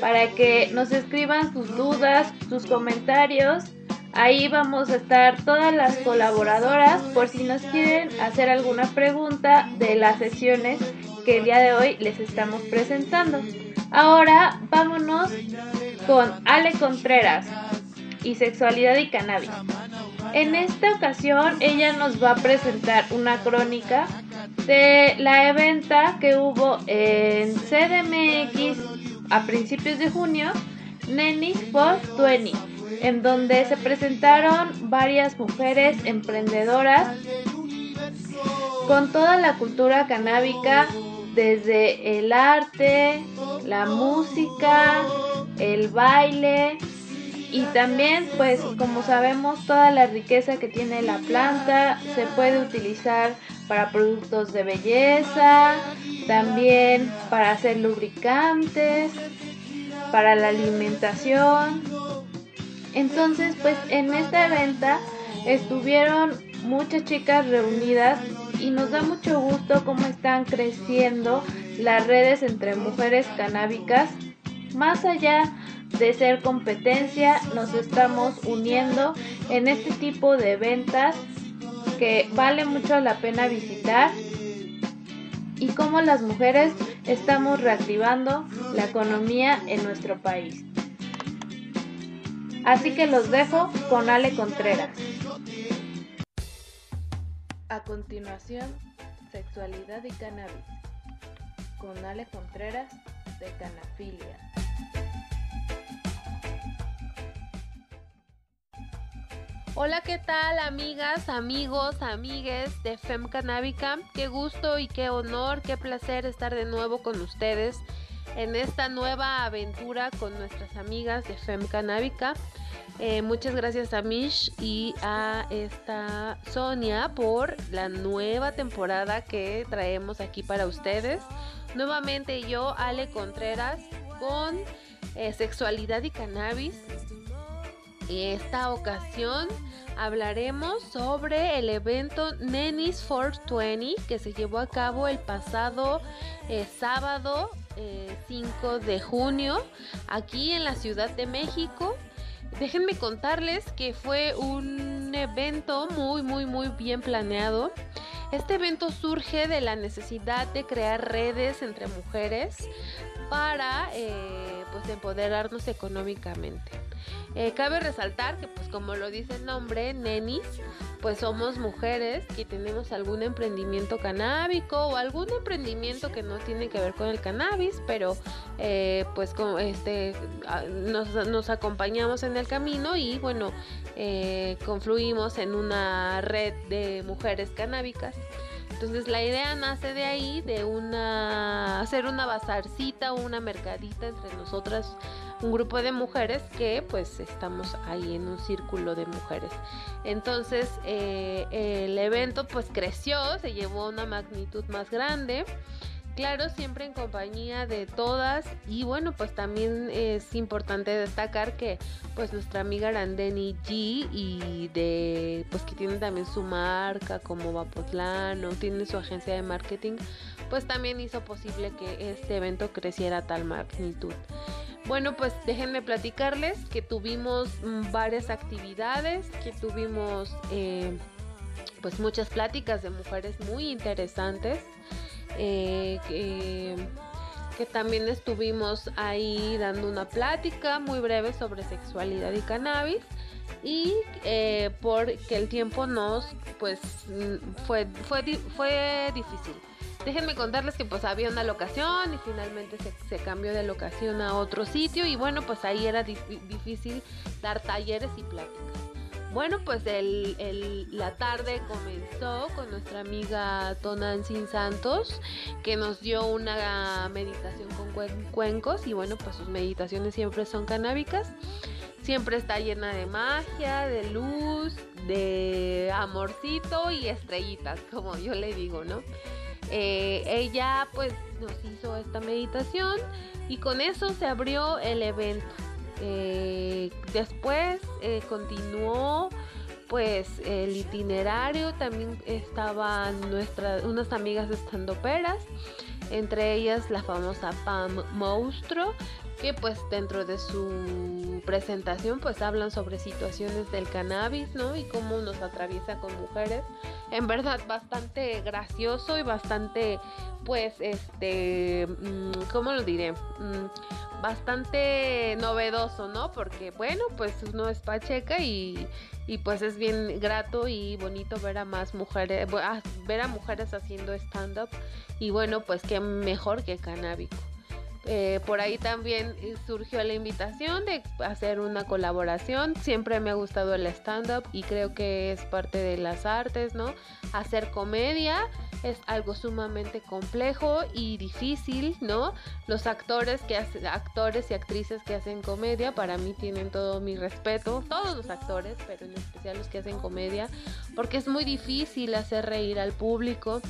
Para que nos escriban sus dudas, sus comentarios. Ahí vamos a estar todas las colaboradoras por si nos quieren hacer alguna pregunta de las sesiones que el día de hoy les estamos presentando. Ahora vámonos con Ale Contreras y Sexualidad y Cannabis. En esta ocasión ella nos va a presentar una crónica de la eventa que hubo en CDMX a principios de junio, Nenis for 20, en donde se presentaron varias mujeres emprendedoras con toda la cultura canábica desde el arte, la música, el baile y también pues como sabemos toda la riqueza que tiene la planta se puede utilizar para productos de belleza, también para hacer lubricantes, para la alimentación. Entonces pues en esta venta estuvieron muchas chicas reunidas y nos da mucho gusto cómo están creciendo las redes entre mujeres canábicas. Más allá de ser competencia, nos estamos uniendo en este tipo de ventas que vale mucho la pena visitar y cómo las mujeres estamos reactivando la economía en nuestro país. Así que los dejo con Ale Contreras. A continuación, Sexualidad y Cannabis, con Ale Contreras de Canafilia. Hola, ¿qué tal amigas, amigos, amigues de Fem Canábica? Qué gusto y qué honor, qué placer estar de nuevo con ustedes en esta nueva aventura con nuestras amigas de Fem Canábica. Eh, muchas gracias a Mish y a esta Sonia por la nueva temporada que traemos aquí para ustedes. Nuevamente yo, Ale Contreras, con eh, Sexualidad y Cannabis. Esta ocasión hablaremos sobre el evento Nenis 420 que se llevó a cabo el pasado eh, sábado 5 eh, de junio aquí en la Ciudad de México. Déjenme contarles que fue un evento muy muy muy bien planeado. Este evento surge de la necesidad de crear redes entre mujeres para eh, pues empoderarnos económicamente. Eh, cabe resaltar que, pues como lo dice el nombre, nenis, pues somos mujeres que tenemos algún emprendimiento canábico o algún emprendimiento que no tiene que ver con el cannabis, pero eh, pues como este nos, nos, acompañamos en el camino y bueno, eh, confluimos en una red de mujeres canábicas. Entonces la idea nace de ahí, de una hacer una bazarcita o una mercadita entre nosotras un grupo de mujeres que pues estamos ahí en un círculo de mujeres. Entonces eh, el evento pues creció, se llevó una magnitud más grande. Claro, siempre en compañía de todas y bueno, pues también es importante destacar que pues nuestra amiga Arandeni G y de pues que tiene también su marca como Vapotlano, tiene su agencia de marketing, pues también hizo posible que este evento creciera a tal magnitud. Bueno, pues déjenme platicarles que tuvimos mm, varias actividades, que tuvimos eh, pues muchas pláticas de mujeres muy interesantes, eh, que, también estuvimos ahí dando una plática muy breve sobre sexualidad y cannabis y eh, porque el tiempo nos pues mm, fue, fue, fue difícil déjenme contarles que pues había una locación y finalmente se, cambió de locación a otro sitio y bueno pues ahí era difícil dar talleres y pláticas. Bueno, pues la tarde comenzó con nuestra amiga Tonantzin Santos, que nos dio una meditación con cuencos y bueno, pues sus meditaciones siempre son canábicas. Siempre está llena de magia, de luz, de amorcito y estrellitas, como yo le digo, ¿no? Eh, ella pues nos hizo esta meditación y con eso se abrió el evento. Eh, después eh, continuó pues el itinerario, también estaban nuestras unas amigas estandoperas, entre ellas la famosa Pam Monstruo, que pues dentro de su presentación pues hablan sobre situaciones del cannabis, ¿no? Y cómo nos atraviesa con mujeres. En verdad bastante gracioso y bastante pues este, mm, ¿cómo lo diré? Bastante novedoso, ¿no? Porque bueno, pues uno es pacheca y, y pues es bien grato y bonito ver a más mujeres, ver a mujeres haciendo stand-up y bueno, pues qué mejor que canábico. Eh, por ahí también surgió la invitación de hacer una colaboración. Siempre me ha gustado el stand-up y creo que es parte de las artes, ¿no? Hacer comedia es algo sumamente complejo y difícil, ¿no? Los actores que hacen, actores y actrices que hacen comedia para mí tienen todo mi respeto, todos los actores, pero en especial los que hacen comedia, porque es muy difícil hacer reír al público.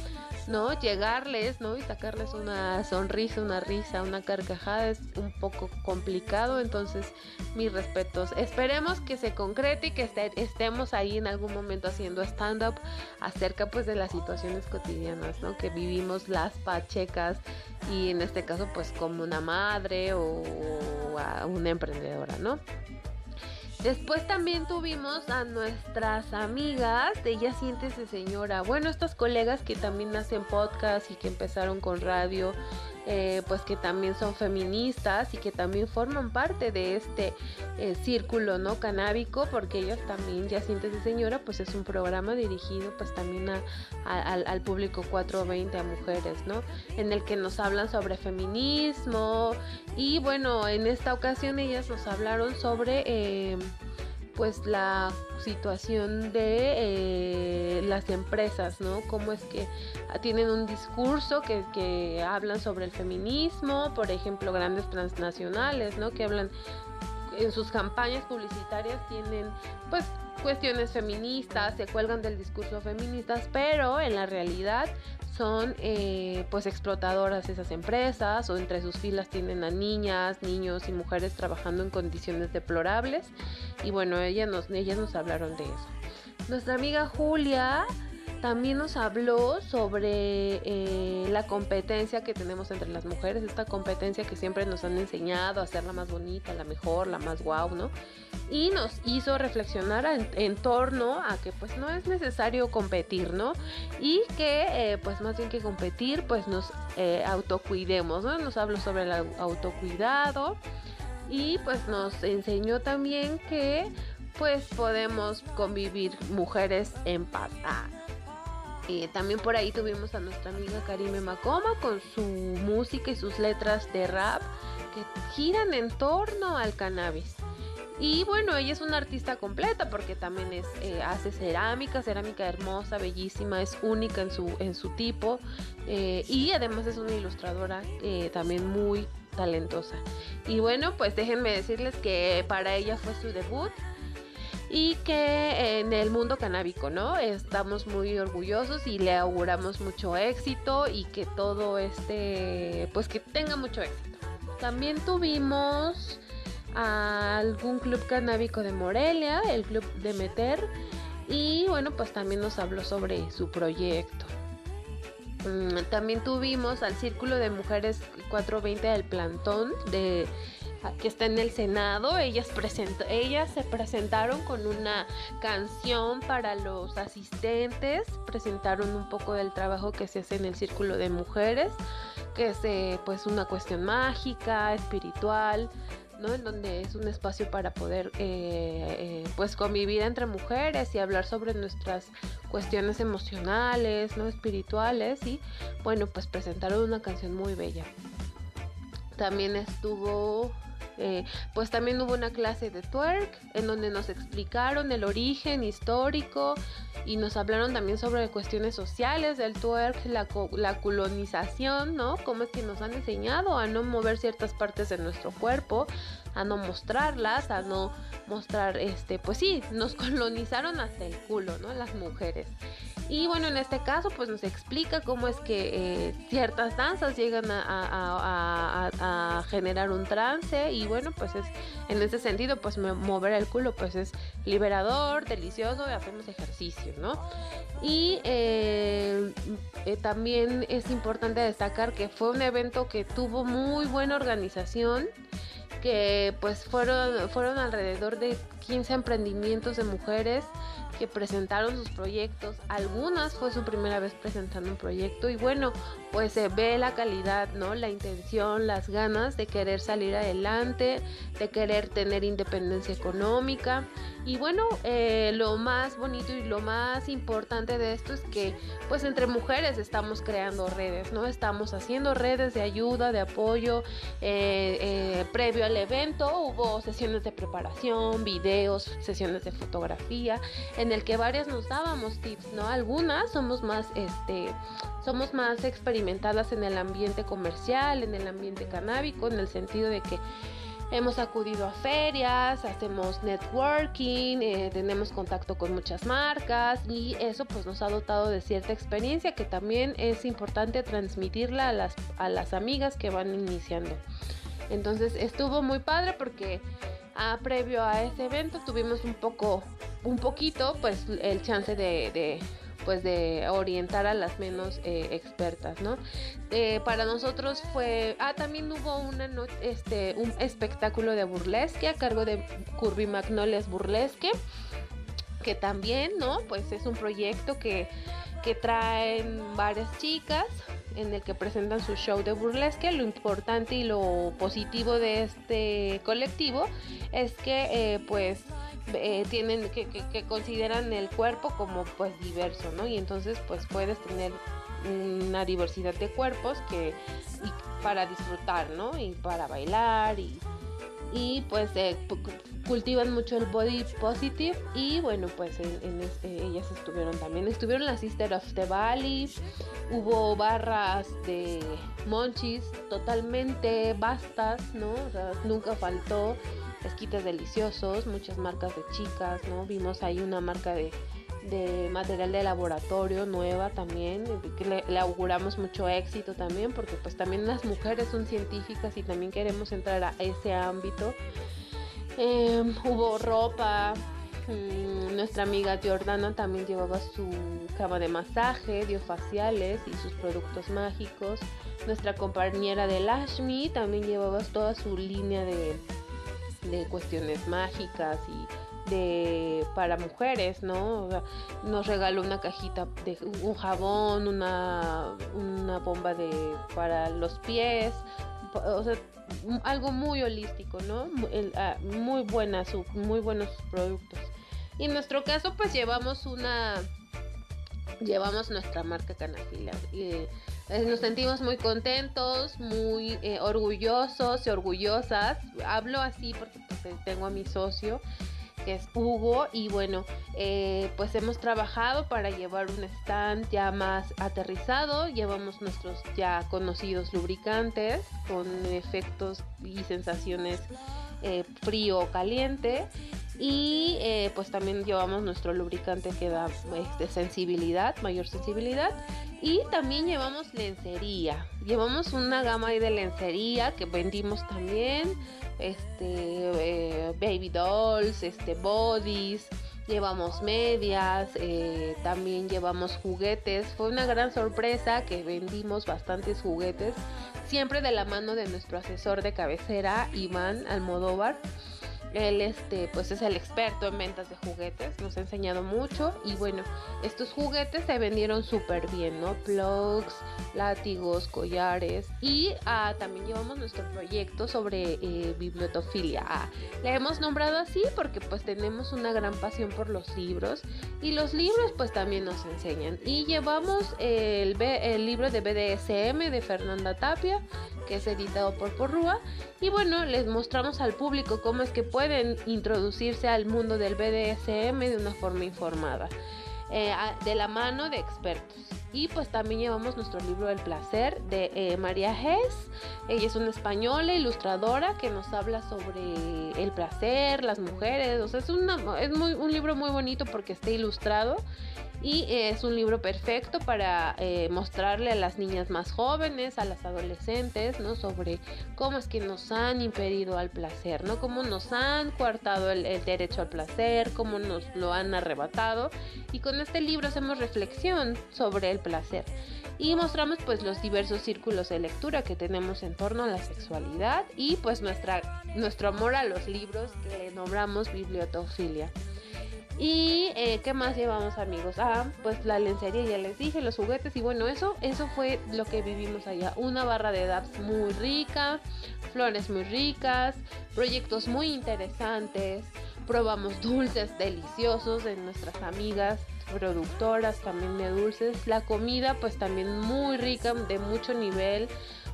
¿No? Llegarles, ¿no? Y sacarles una sonrisa, una risa, una carcajada es un poco complicado, entonces mis respetos. Esperemos que se concrete y que estemos ahí en algún momento haciendo stand-up acerca pues de las situaciones cotidianas, ¿no? Que vivimos las pachecas y en este caso pues como una madre o, o una emprendedora, ¿no? Después también tuvimos a nuestras amigas de Ya Siéntese Señora. Bueno, estas colegas que también hacen podcast y que empezaron con radio eh, pues que también son feministas y que también forman parte de este eh, círculo no canábico porque ellos también ya sientes señora pues es un programa dirigido pues también al, público 420 a mujeres no en el que nos hablan sobre feminismo y bueno en esta ocasión ellas nos hablaron sobre eh, pues la situación de eh, las empresas, ¿no? Cómo es que tienen un discurso que, que hablan sobre el feminismo, por ejemplo, grandes transnacionales, ¿no? Que hablan en sus campañas publicitarias tienen pues cuestiones feministas, se cuelgan del discurso feministas, pero en la realidad son eh, pues explotadoras esas empresas o entre sus filas tienen a niñas, niños y mujeres trabajando en condiciones deplorables y bueno, ellas nos, ellas nos hablaron de eso. Nuestra amiga Julia también nos habló sobre eh, la competencia que tenemos entre las mujeres, esta competencia que siempre nos han enseñado a ser la más bonita, la mejor, la más guau, ¿no? Y nos hizo reflexionar en, torno a que pues no es necesario competir, ¿no? Y que eh, pues más bien que competir, pues nos eh, autocuidemos, ¿no? Nos habló sobre el autocuidado y pues nos enseñó también que pues podemos convivir mujeres en paz. Ah, también por ahí tuvimos a nuestra amiga Karime Macoma con su música y sus letras de rap que giran en torno al cannabis. Y bueno, ella es una artista completa porque también es, eh, hace cerámica, cerámica hermosa, bellísima, es única en su, en su tipo eh, y además es una ilustradora eh, también muy talentosa. Y bueno, pues déjenme decirles que para ella fue su debut y que en el mundo canábico, ¿no? Estamos muy orgullosos y le auguramos mucho éxito y que todo este, pues que tenga mucho éxito. También tuvimos algún club canábico de Morelia, el club de Meter, y bueno, pues también nos habló sobre su proyecto. Mm, también tuvimos al Círculo de Mujeres 420 del Plantón de que está en el Senado. Ellas, ellas se presentaron con una canción para los asistentes, presentaron un poco del trabajo que se hace en el Círculo de Mujeres, que es eh, pues una cuestión mágica, espiritual. ¿no? En donde es un espacio para poder eh, eh, pues convivir entre mujeres y hablar sobre nuestras cuestiones emocionales, ¿no? espirituales y bueno pues presentaron una canción muy bella. También estuvo eh, pues también hubo una clase de twerk en donde nos explicaron el origen histórico y nos hablaron también sobre cuestiones sociales del twerk, la, la colonización, ¿no? Cómo es que nos han enseñado a no mover ciertas partes de nuestro cuerpo, a no mostrarlas, a no mostrar, este, pues sí, nos colonizaron hasta el culo, ¿no? Las mujeres. Y bueno, en este caso, pues nos explica cómo es que eh, ciertas danzas llegan a, generar un trance. Y bueno, pues es en ese sentido, pues mover el culo, pues es liberador, delicioso, y hacemos ejercicio, ¿no? Y eh, eh, también es importante destacar que fue un evento que tuvo muy buena organización que pues fueron, fueron alrededor de 15 emprendimientos de mujeres que presentaron sus proyectos. Algunas fue su primera vez presentando un proyecto y bueno, pues se ve la calidad, ¿no? La intención, las ganas de querer salir adelante, de querer tener independencia económica. Y bueno, eh, lo más bonito y lo más importante de esto es que pues entre mujeres estamos creando redes, ¿no? Estamos haciendo redes de ayuda, de apoyo. Eh, eh, previo al evento hubo sesiones de preparación, videos, sesiones de fotografía en el que varias nos dábamos tips, ¿no? Algunas somos más, este, somos más experimentadas en el ambiente comercial, en el ambiente canábico, en el sentido de que hemos acudido a ferias, hacemos networking, eh, tenemos contacto con muchas marcas y eso pues nos ha dotado de cierta experiencia que también es importante transmitirla a las, a las amigas que van iniciando. Entonces estuvo muy padre porque ah, previo a ese evento tuvimos un poco un poquito pues el chance de, pues de orientar a las menos eh, expertas, ¿no? Eh, para nosotros fue, ah, también hubo una este, un espectáculo de burlesque a cargo de Curvy Magnolias Burlesque, que también, ¿no? Pues es un proyecto que, que traen varias chicas en el que presentan su show de burlesque. Lo importante y lo positivo de este colectivo es que, eh, pues, eh, tienen que, que, consideran el cuerpo como pues diverso, ¿no? Y entonces pues puedes tener una diversidad de cuerpos que para disfrutar, ¿no? Y para bailar y, y pues eh, cultivan mucho el body positive y bueno pues en, este, ellas estuvieron también estuvieron las Sister of the Valley hubo barras de monchis totalmente vastas no nunca faltó esquites deliciosos, muchas marcas de chicas, ¿no? Vimos ahí una marca de, de material de laboratorio nueva también, que le, auguramos mucho éxito también, porque pues también las mujeres son científicas y también queremos entrar a ese ámbito. Eh, hubo ropa, mmm, nuestra amiga Jordana también llevaba su cama de masaje, dio faciales y sus productos mágicos. Nuestra compañera de Lashmi también llevaba toda su línea de, de cuestiones mágicas y de para mujeres, ¿no? O sea, nos regaló una cajita de un jabón, una, una bomba de para los pies, o sea, algo muy holístico, ¿no? Uh, muy buena, su, muy buenos productos. Y en nuestro caso, pues llevamos una, llevamos nuestra marca Canafilia. Y, eh, nos sentimos muy contentos, muy eh, orgullosos y orgullosas. Hablo así porque pues, tengo a mi socio que es Hugo y bueno eh, pues hemos trabajado para llevar un stand ya más aterrizado llevamos nuestros ya conocidos lubricantes con efectos y sensaciones eh, frío o caliente y eh, pues también llevamos nuestro lubricante que da este, sensibilidad, mayor sensibilidad y también llevamos lencería. Llevamos una gama de lencería que vendimos también, este eh, baby dolls, este bodies, llevamos medias, eh, también llevamos juguetes. Fue una gran sorpresa que vendimos bastantes juguetes, siempre de la mano de nuestro asesor de cabecera, Iván Almodóvar. Él este, pues es el experto en ventas de juguetes, nos ha enseñado mucho y bueno, estos juguetes se vendieron súper bien, ¿no? Plugs, látigos, collares y ah, también llevamos nuestro proyecto sobre eh, bibliotofilia. Ah, le hemos nombrado así porque pues tenemos una gran pasión por los libros y los libros pues también nos enseñan. Y llevamos el, el libro de BDSM de Fernanda Tapia, que es editado por Porrúa y bueno, les mostramos al público cómo es que pueden introducirse al mundo del BDSM de una forma informada, eh, de la mano de expertos. Y pues también llevamos nuestro libro del placer de eh, María Hess. Ella es una española ilustradora que nos habla sobre el placer, las mujeres. O sea, es, una, es muy, un libro muy bonito porque está ilustrado y es un libro perfecto para eh, mostrarle a las niñas más jóvenes, a las adolescentes, ¿no? Sobre cómo es que nos han impedido al placer, ¿no? Cómo nos han coartado el, el, derecho al placer, cómo nos lo han arrebatado. Y con este libro hacemos reflexión sobre el placer. Y mostramos pues los diversos círculos de lectura que tenemos en torno a la sexualidad y pues nuestra, nuestro amor a los libros que nombramos bibliotofilia. Y eh, qué más llevamos amigos, ah, pues la lencería ya les dije, los juguetes y bueno, eso, eso fue lo que vivimos allá. Una barra de DAPS muy rica, flores muy ricas, proyectos muy interesantes, probamos dulces deliciosos de nuestras amigas productoras también de dulces, la comida pues también muy rica, de mucho nivel,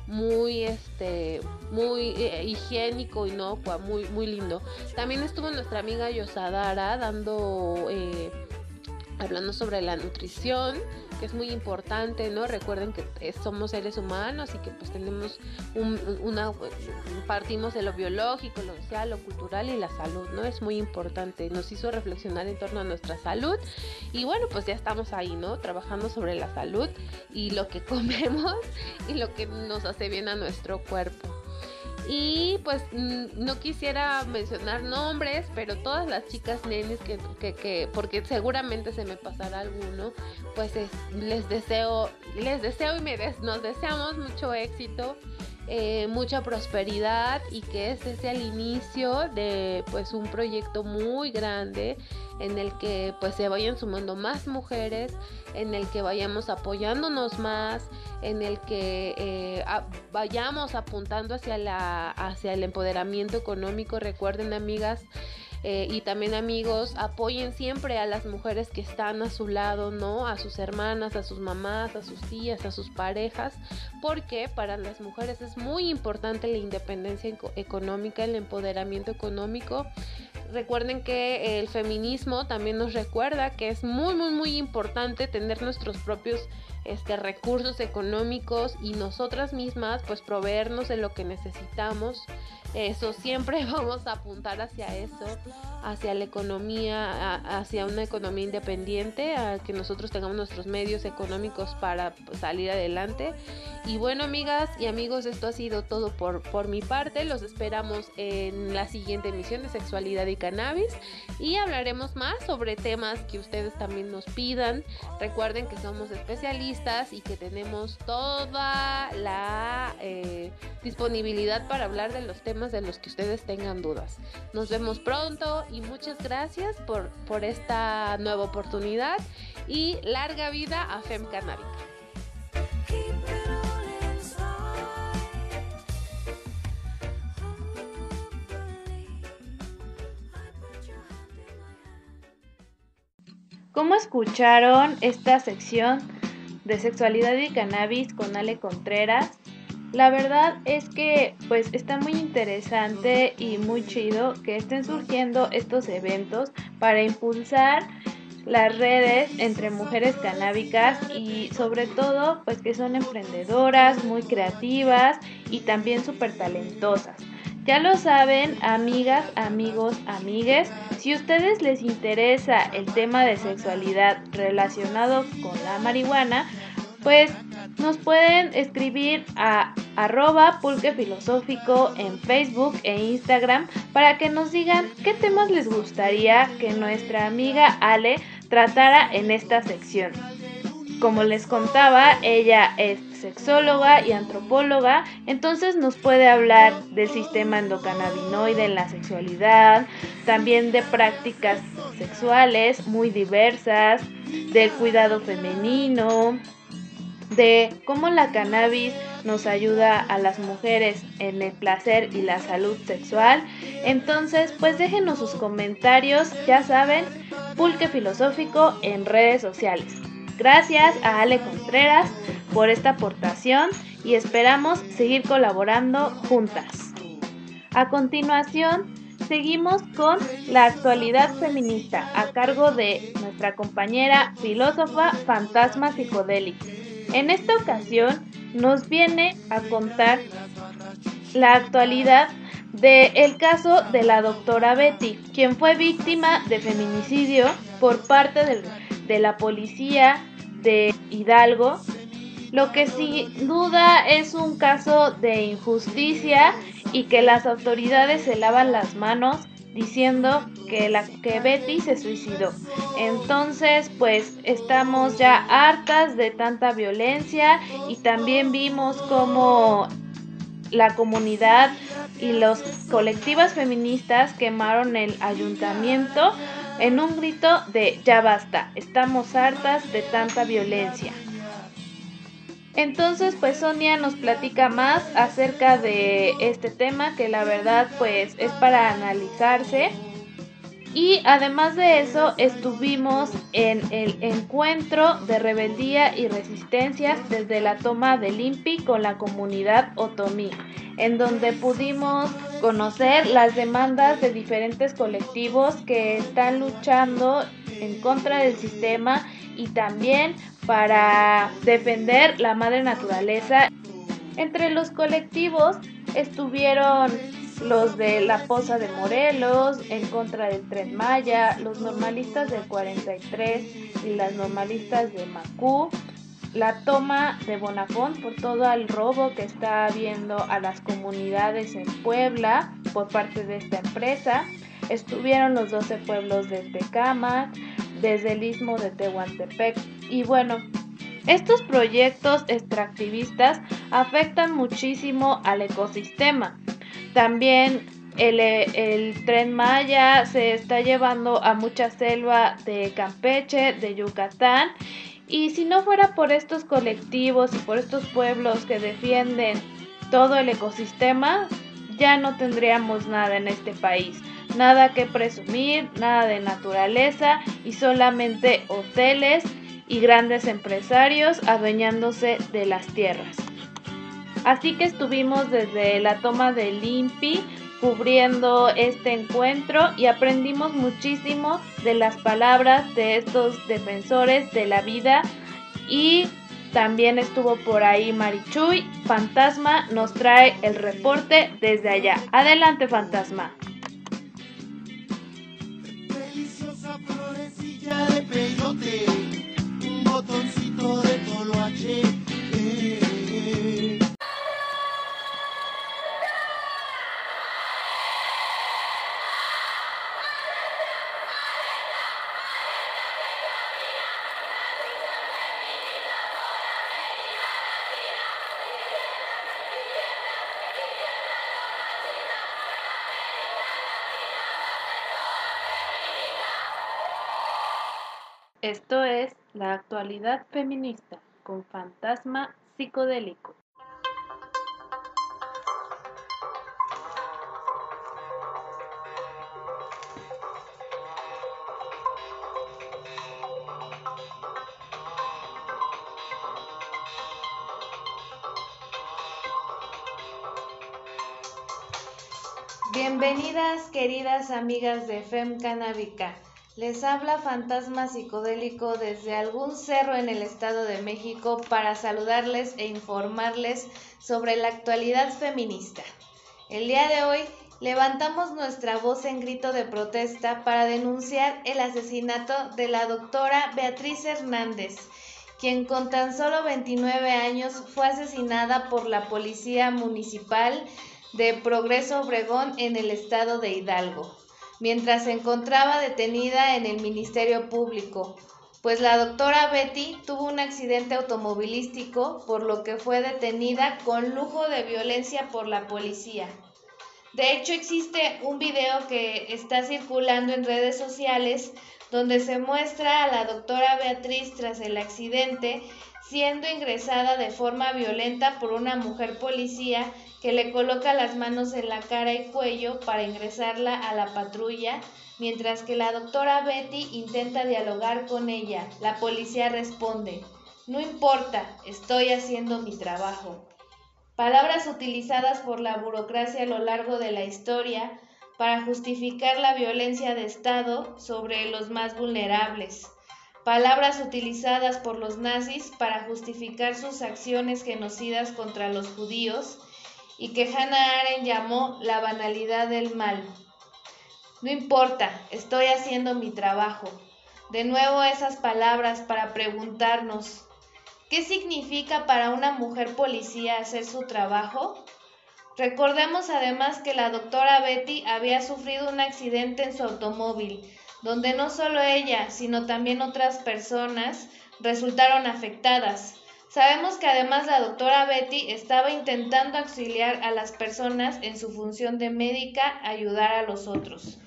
muy este muy eh, higiénico inocua muy muy lindo. También estuvo nuestra amiga Yosadara dando eh, hablando sobre la nutrición que es muy importante, ¿no? Recuerden que somos seres humanos y que pues tenemos un, una, partimos de lo biológico, lo social, lo cultural y la salud, ¿no? Es muy importante, nos hizo reflexionar en torno a nuestra salud y bueno, pues ya estamos ahí, ¿no? Trabajando sobre la salud y lo que comemos y lo que nos hace bien a nuestro cuerpo. Y pues no quisiera mencionar nombres, pero todas las chicas nenes que, que, que porque seguramente se me pasará alguno, pues es, les deseo, les deseo y me des, nos deseamos mucho éxito. Eh, mucha prosperidad y que este sea el inicio de pues un proyecto muy grande en el que pues se vayan sumando más mujeres, en el que vayamos apoyándonos más, en el que eh, vayamos apuntando hacia la hacia el empoderamiento económico. Recuerden amigas, eh, y también amigos, apoyen siempre a las mujeres que están a su lado, ¿no? A sus hermanas, a sus mamás, a sus tías, a sus parejas, porque para las mujeres es muy importante la independencia económica, el empoderamiento económico. Recuerden que el feminismo también nos recuerda que es muy, muy, muy importante tener nuestros propios este recursos económicos y nosotras mismas pues proveernos de lo que necesitamos eso siempre vamos a apuntar hacia eso hacia la economía hacia una economía independiente a que nosotros tengamos nuestros medios económicos para pues, salir adelante. Y bueno amigas y amigos esto ha sido todo por, por mi parte. Los esperamos en la siguiente emisión de sexualidad y cannabis. Y hablaremos más sobre temas que ustedes también nos pidan. Recuerden que somos especialistas y que tenemos toda la eh, disponibilidad para hablar de los temas de los que ustedes tengan dudas. Nos vemos pronto y muchas gracias por, por esta nueva oportunidad y larga vida a Fem Canábica. ¿Cómo escucharon esta sección de sexualidad y cannabis con Ale Contreras? La verdad es que pues está muy interesante y muy chido que estén surgiendo estos eventos para impulsar las redes entre mujeres canábicas y sobre todo pues que son emprendedoras, muy creativas y también súper talentosas. Ya lo saben, amigas, amigos, amigues, si ustedes les interesa el tema de sexualidad relacionado con la marihuana, pues nos pueden escribir a arroba pulque filosófico en Facebook e Instagram para que nos digan qué temas les gustaría que nuestra amiga Ale tratara en esta sección. Como les contaba, ella es sexóloga y antropóloga, entonces nos puede hablar del sistema endocannabinoide en la sexualidad, también de prácticas sexuales muy diversas, del cuidado femenino, de cómo la cannabis nos ayuda a las mujeres en el placer y la salud sexual. Entonces, pues déjenos sus comentarios, ya saben, pulque filosófico en redes sociales. Gracias a Ale Contreras por esta aportación y esperamos seguir colaborando juntas. A continuación, seguimos con la actualidad feminista a cargo de nuestra compañera filósofa fantasma psicodélica. En esta ocasión nos viene a contar la actualidad del caso de la doctora Betty, quien fue víctima de feminicidio por parte de la policía de Hidalgo, lo que sin duda es un caso de injusticia y que las autoridades se lavan las manos diciendo que la que Betty se suicidó. Entonces, pues estamos ya hartas de tanta violencia y también vimos cómo la comunidad y los colectivas feministas quemaron el ayuntamiento en un grito de ya basta, estamos hartas de tanta violencia. Entonces, pues Sonia nos platica más acerca de este tema que la verdad pues es para analizarse. Y además de eso, estuvimos en el encuentro de rebeldía y resistencias desde la toma del INPI con la comunidad otomí, en donde pudimos conocer las demandas de diferentes colectivos que están luchando en contra del sistema y también para defender la madre naturaleza. Entre los colectivos estuvieron los de la Poza de Morelos, en contra del Tren Maya, los normalistas del 43 y las normalistas de Macú, la toma de Bonafont por todo el robo que está habiendo a las comunidades en Puebla por parte de esta empresa. Estuvieron los 12 pueblos de Tecama, desde el istmo de Tehuantepec. Y bueno, estos proyectos extractivistas afectan muchísimo al ecosistema. También el, el, tren Maya se está llevando a mucha selva de Campeche, de Yucatán. Y si no fuera por estos colectivos y por estos pueblos que defienden todo el ecosistema, ya no tendríamos nada en este país nada que presumir, nada de naturaleza y solamente hoteles y grandes empresarios adueñándose de las tierras. Así que estuvimos desde la toma del INPI cubriendo este encuentro y aprendimos muchísimo de las palabras de estos defensores de la vida y también estuvo por ahí Marichuy. Fantasma nos trae el reporte desde allá. Adelante, Fantasma. Florecilla de un botoncito de eh. Esto es la actualidad feminista con fantasma psicodélico. Bienvenidas queridas amigas de FEM Canábica. Les habla Fantasma Psicodélico desde algún cerro en el Estado de México para saludarles e informarles sobre la actualidad feminista. El día de hoy levantamos nuestra voz en grito de protesta para denunciar el asesinato de la doctora Beatriz Hernández, quien con tan solo 29 años fue asesinada por la Policía Municipal de Progreso Obregón en el estado de Hidalgo mientras se encontraba detenida en el Ministerio Público, pues la doctora Betty tuvo un accidente automovilístico por lo que fue detenida con lujo de violencia por la policía. De hecho, existe un video que está circulando en redes sociales donde se muestra a la doctora Beatriz tras el accidente siendo ingresada de forma violenta por una mujer policía que le coloca las manos en la cara y cuello para ingresarla a la patrulla, mientras que la doctora Betty intenta dialogar con ella. La policía responde, no importa, estoy haciendo mi trabajo. Palabras utilizadas por la burocracia a lo largo de la historia para justificar la violencia de Estado sobre los más vulnerables. Palabras utilizadas por los nazis para justificar sus acciones genocidas contra los judíos y que Hannah Arendt llamó la banalidad del mal. No importa, estoy haciendo mi trabajo. De nuevo esas palabras para preguntarnos, ¿qué significa para una mujer policía hacer su trabajo? Recordemos además que la doctora Betty había sufrido un accidente en su automóvil, donde no solo ella, sino también otras personas resultaron afectadas. Sabemos que además la doctora Betty estaba intentando auxiliar a las personas en su función de médica, ayudar a los otros,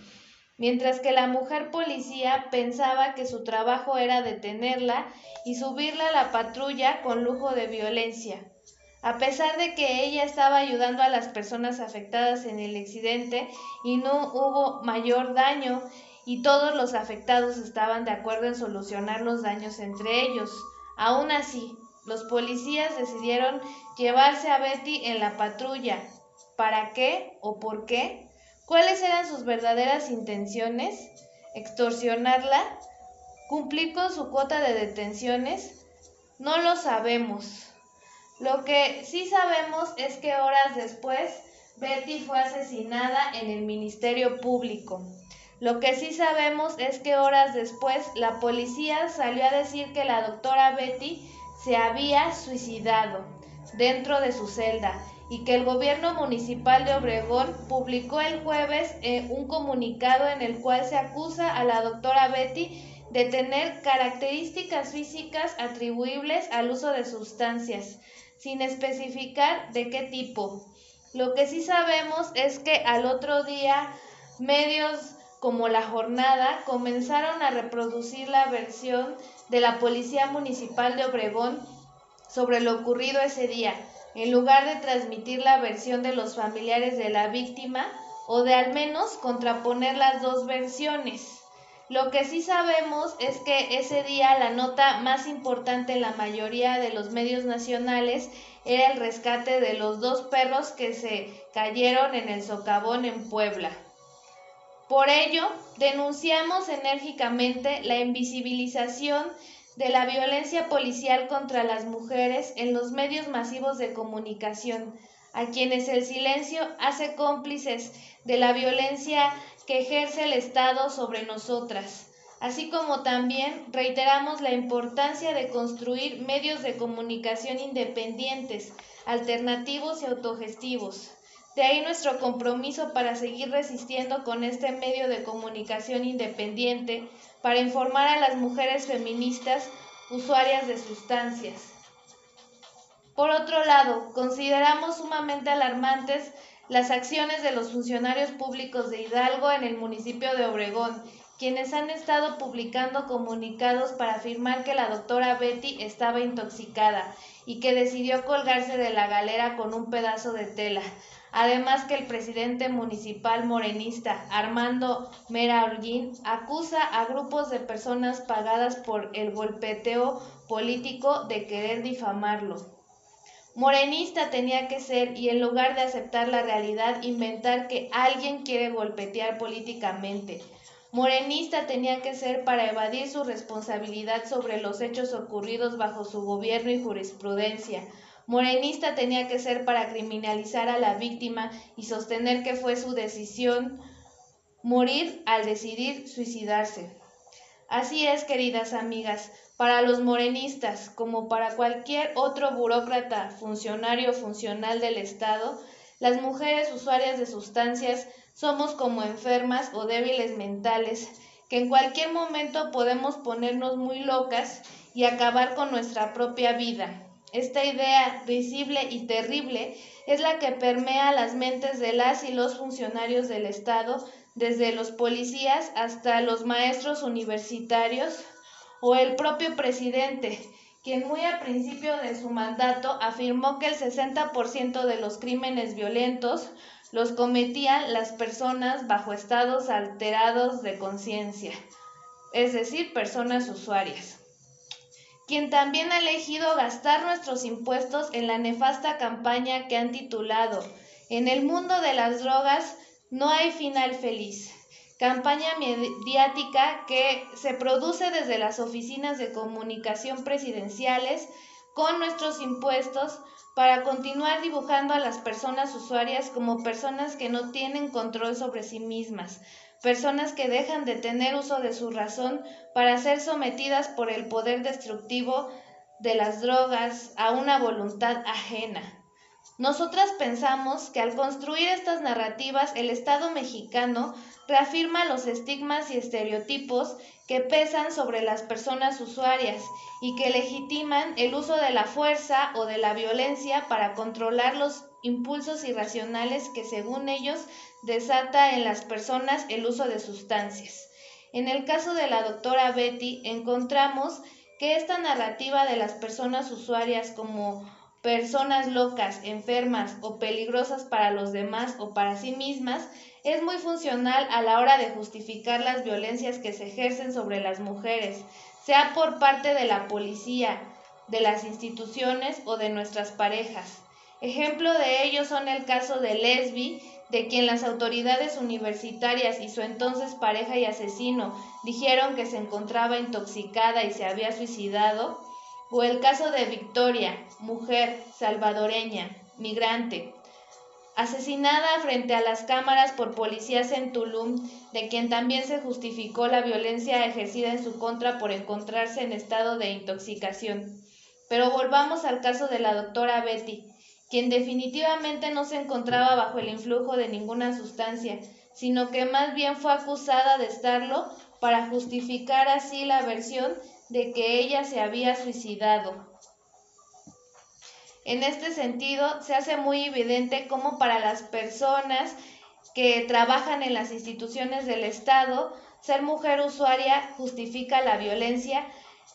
mientras que la mujer policía pensaba que su trabajo era detenerla y subirla a la patrulla con lujo de violencia. A pesar de que ella estaba ayudando a las personas afectadas en el accidente y no hubo mayor daño y todos los afectados estaban de acuerdo en solucionar los daños entre ellos. Aún así, los policías decidieron llevarse a Betty en la patrulla. ¿Para qué o por qué? ¿Cuáles eran sus verdaderas intenciones? ¿Extorsionarla? ¿Cumplir con su cuota de detenciones? No lo sabemos. Lo que sí sabemos es que horas después Betty fue asesinada en el Ministerio Público. Lo que sí sabemos es que horas después la policía salió a decir que la doctora Betty se había suicidado dentro de su celda y que el gobierno municipal de Obregón publicó el jueves eh, un comunicado en el cual se acusa a la doctora Betty de tener características físicas atribuibles al uso de sustancias, sin especificar de qué tipo. Lo que sí sabemos es que al otro día medios como La Jornada comenzaron a reproducir la versión de la Policía Municipal de Obregón sobre lo ocurrido ese día, en lugar de transmitir la versión de los familiares de la víctima o de al menos contraponer las dos versiones. Lo que sí sabemos es que ese día la nota más importante en la mayoría de los medios nacionales era el rescate de los dos perros que se cayeron en el socavón en Puebla. Por ello, denunciamos enérgicamente la invisibilización de la violencia policial contra las mujeres en los medios masivos de comunicación, a quienes el silencio hace cómplices de la violencia que ejerce el Estado sobre nosotras, así como también reiteramos la importancia de construir medios de comunicación independientes, alternativos y autogestivos. De ahí nuestro compromiso para seguir resistiendo con este medio de comunicación independiente para informar a las mujeres feministas usuarias de sustancias. Por otro lado, consideramos sumamente alarmantes las acciones de los funcionarios públicos de Hidalgo en el municipio de Obregón, quienes han estado publicando comunicados para afirmar que la doctora Betty estaba intoxicada y que decidió colgarse de la galera con un pedazo de tela. Además que el presidente municipal morenista Armando Mera Holguín acusa a grupos de personas pagadas por el golpeteo político de querer difamarlo. Morenista tenía que ser y en lugar de aceptar la realidad inventar que alguien quiere golpetear políticamente. Morenista tenía que ser para evadir su responsabilidad sobre los hechos ocurridos bajo su gobierno y jurisprudencia Morenista tenía que ser para criminalizar a la víctima y sostener que fue su decisión morir al decidir suicidarse. Así es, queridas amigas, para los morenistas, como para cualquier otro burócrata, funcionario funcional del Estado, las mujeres usuarias de sustancias somos como enfermas o débiles mentales, que en cualquier momento podemos ponernos muy locas y acabar con nuestra propia vida. Esta idea visible y terrible es la que permea las mentes de las y los funcionarios del Estado, desde los policías hasta los maestros universitarios o el propio presidente, quien muy al principio de su mandato afirmó que el 60% de los crímenes violentos los cometían las personas bajo estados alterados de conciencia, es decir, personas usuarias quien también ha elegido gastar nuestros impuestos en la nefasta campaña que han titulado En el mundo de las drogas no hay final feliz. Campaña mediática que se produce desde las oficinas de comunicación presidenciales con nuestros impuestos para continuar dibujando a las personas usuarias como personas que no tienen control sobre sí mismas, personas que dejan de tener uso de su razón para ser sometidas por el poder destructivo de las drogas a una voluntad ajena. Nosotras pensamos que al construir estas narrativas el Estado mexicano reafirma los estigmas y estereotipos que pesan sobre las personas usuarias y que legitiman el uso de la fuerza o de la violencia para controlar los impulsos irracionales que según ellos desata en las personas el uso de sustancias. En el caso de la doctora Betty encontramos que esta narrativa de las personas usuarias como personas locas, enfermas o peligrosas para los demás o para sí mismas es muy funcional a la hora de justificar las violencias que se ejercen sobre las mujeres, sea por parte de la policía, de las instituciones o de nuestras parejas. Ejemplo de ello son el caso de Lesbi, de quien las autoridades universitarias y su entonces pareja y asesino dijeron que se encontraba intoxicada y se había suicidado, o el caso de Victoria, mujer salvadoreña, migrante, asesinada frente a las cámaras por policías en Tulum, de quien también se justificó la violencia ejercida en su contra por encontrarse en estado de intoxicación. Pero volvamos al caso de la doctora Betty, quien definitivamente no se encontraba bajo el influjo de ninguna sustancia, sino que más bien fue acusada de estarlo para justificar así la versión de que ella se había suicidado. En este sentido, se hace muy evidente cómo para las personas que trabajan en las instituciones del Estado, ser mujer usuaria justifica la violencia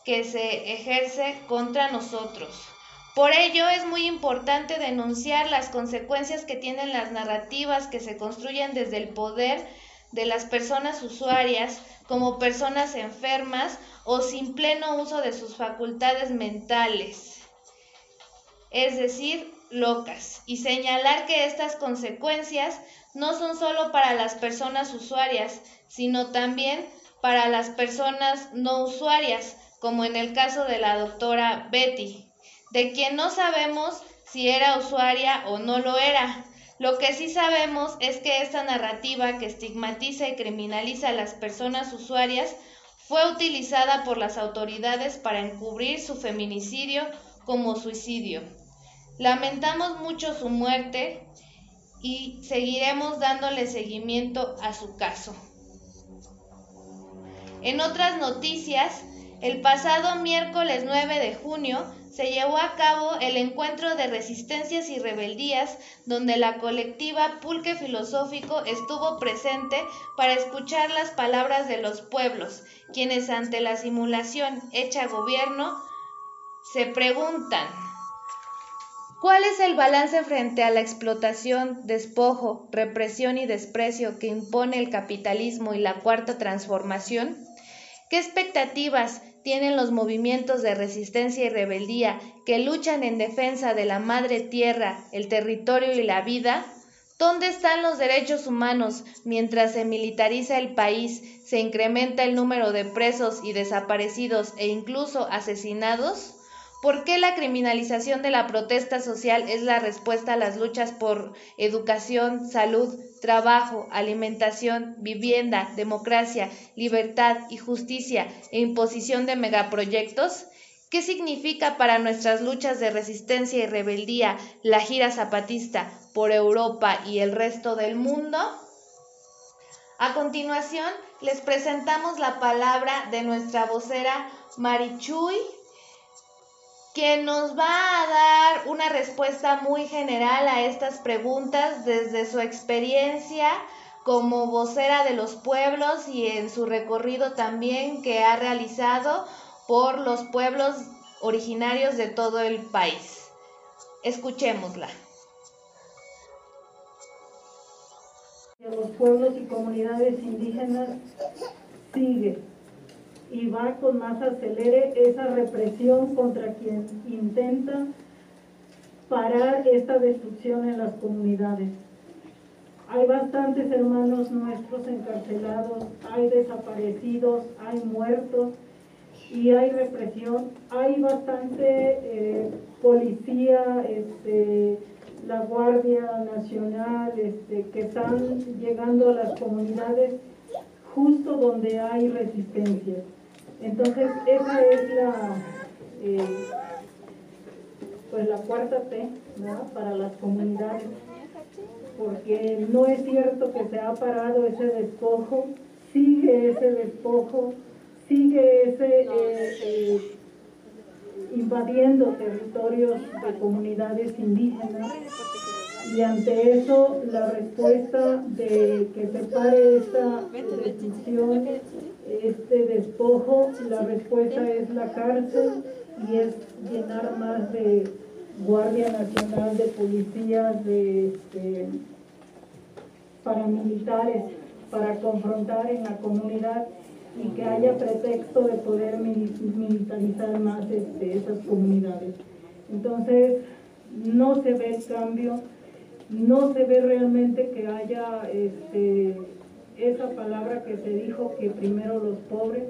que se ejerce contra nosotros. Por ello es muy importante denunciar las consecuencias que tienen las narrativas que se construyen desde el poder de las personas usuarias como personas enfermas o sin pleno uso de sus facultades mentales, es decir, locas, y señalar que estas consecuencias no son solo para las personas usuarias, sino también para las personas no usuarias, como en el caso de la doctora Betty, de quien no sabemos si era usuaria o no lo era. Lo que sí sabemos es que esta narrativa que estigmatiza y criminaliza a las personas usuarias fue utilizada por las autoridades para encubrir su feminicidio como suicidio. Lamentamos mucho su muerte y seguiremos dándole seguimiento a su caso. En otras noticias, el pasado miércoles 9 de junio se llevó a cabo el encuentro de resistencias y rebeldías donde la colectiva Pulque Filosófico estuvo presente para escuchar las palabras de los pueblos, quienes ante la simulación hecha gobierno se preguntan ¿Cuál es el balance frente a la explotación, despojo, represión y desprecio que impone el capitalismo y la cuarta transformación? ¿Qué expectativas tienen los movimientos de resistencia y rebeldía que luchan en defensa de la madre tierra, el territorio y la vida? ¿Dónde están los derechos humanos mientras se militariza el país, se incrementa el número de presos y desaparecidos e incluso asesinados? ¿Por qué la criminalización de la protesta social es la respuesta a las luchas por educación, salud, trabajo, alimentación, vivienda, democracia, libertad y justicia e imposición de megaproyectos? ¿Qué significa para nuestras luchas de resistencia y rebeldía la gira zapatista por Europa y el resto del mundo? A continuación, les presentamos la palabra de nuestra vocera Marichuy que nos va a dar una respuesta muy general a estas preguntas desde su experiencia como vocera de los pueblos y en su recorrido también que ha realizado por los pueblos originarios de todo el país. Escuchémosla. Los pueblos y comunidades indígenas sigue y va con más acelere esa represión contra quien intenta parar esta destrucción en las comunidades. Hay bastantes hermanos nuestros encarcelados, hay desaparecidos, hay muertos y hay represión. Hay bastante eh, policía, este, la Guardia Nacional, este, que están llegando a las comunidades justo donde hay resistencia. Entonces, esa es la, eh, pues la cuarta T para las comunidades, porque no es cierto que se ha parado ese despojo, sigue ese despojo, sigue ese eh, eh, invadiendo territorios de comunidades indígenas. Y ante eso la respuesta de que se pare esta destrucción este despojo, la respuesta es la cárcel y es llenar más de Guardia Nacional, de policías, de este, paramilitares para confrontar en la comunidad y que haya pretexto de poder militarizar más este, esas comunidades. Entonces, no se ve el cambio, no se ve realmente que haya este, esa palabra que se dijo que primero los pobres,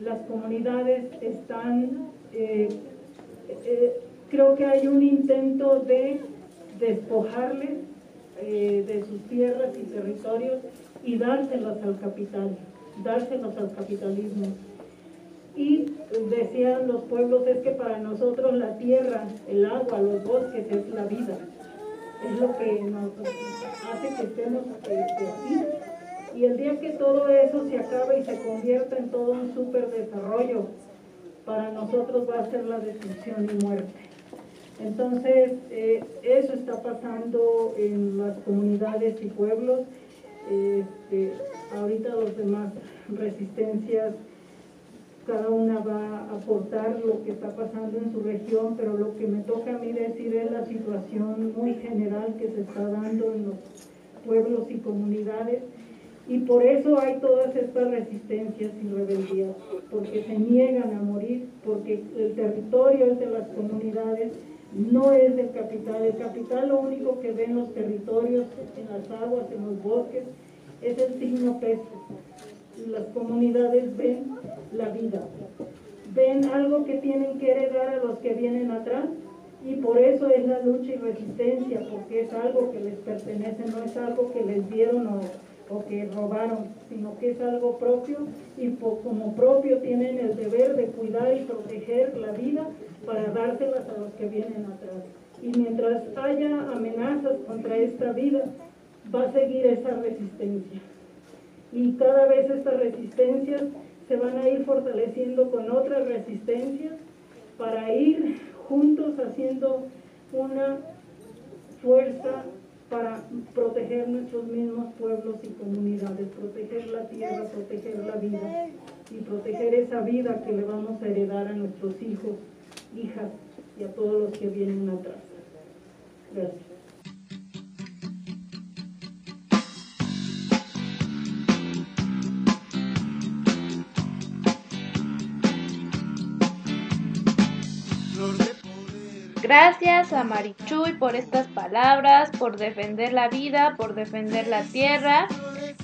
las comunidades están, eh, eh, creo que hay un intento de despojarles eh, de sus tierras y territorios y dárselos al capital, dárselos al capitalismo. Y decían los pueblos, es que para nosotros la tierra, el agua, los bosques es la vida es lo que nos hace que estemos aquí. Y el día que todo eso se acabe y se convierta en todo un super desarrollo, para nosotros va a ser la destrucción y muerte. Entonces, eh, eso está pasando en las comunidades y pueblos. Este, ahorita los demás resistencias cada a aportar lo que está pasando en su región, pero lo que me toca a mí decir es la situación muy general que se está dando en los pueblos y comunidades. Y por eso hay todas estas resistencias y rebeldías, porque se niegan a morir, porque el territorio es de las comunidades, no es del capital. El capital lo único que ve en los territorios, en las aguas, en los bosques, es el signo peso las comunidades ven la vida. Ven algo que tienen que heredar a los que vienen atrás y por eso es la lucha y resistencia, porque es algo que les pertenece, no es algo que les dieron o, que robaron, sino que es algo propio y como propio tienen el deber de cuidar y proteger la vida para dárselas a los que vienen atrás. Y mientras haya amenazas contra esta vida, va a seguir esa resistencia. Y cada vez estas resistencias se van a ir fortaleciendo con otras resistencias para ir juntos haciendo una fuerza para proteger nuestros mismos pueblos y comunidades, proteger la tierra, proteger la vida y proteger esa vida que le vamos a heredar a nuestros hijos, hijas y a todos los que vienen atrás. Gracias. Gracias a Marichuy por estas palabras, por defender la vida, por defender la tierra.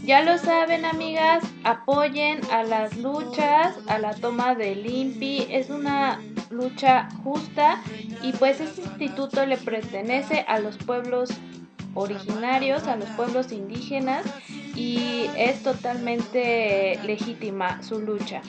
Ya lo saben, amigas, apoyen a las luchas, a la toma del INPI. Es una lucha justa y pues este instituto le pertenece a los pueblos originarios, a los pueblos indígenas y es totalmente legítima su lucha.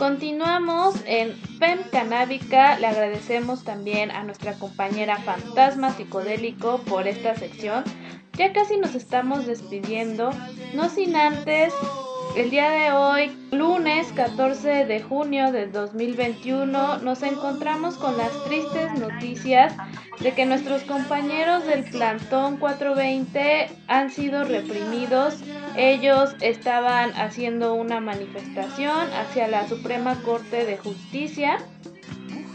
Continuamos en FEM Canábica. Le agradecemos también a nuestra compañera Fantasma Psicodélico por esta sección. Ya casi nos estamos despidiendo, no sin antes, el día de hoy, lunes 14 de junio del 2021, nos encontramos con las tristes noticias de que nuestros compañeros del plantón 420 han sido reprimidos. Ellos estaban haciendo una manifestación hacia la Suprema Corte de Justicia.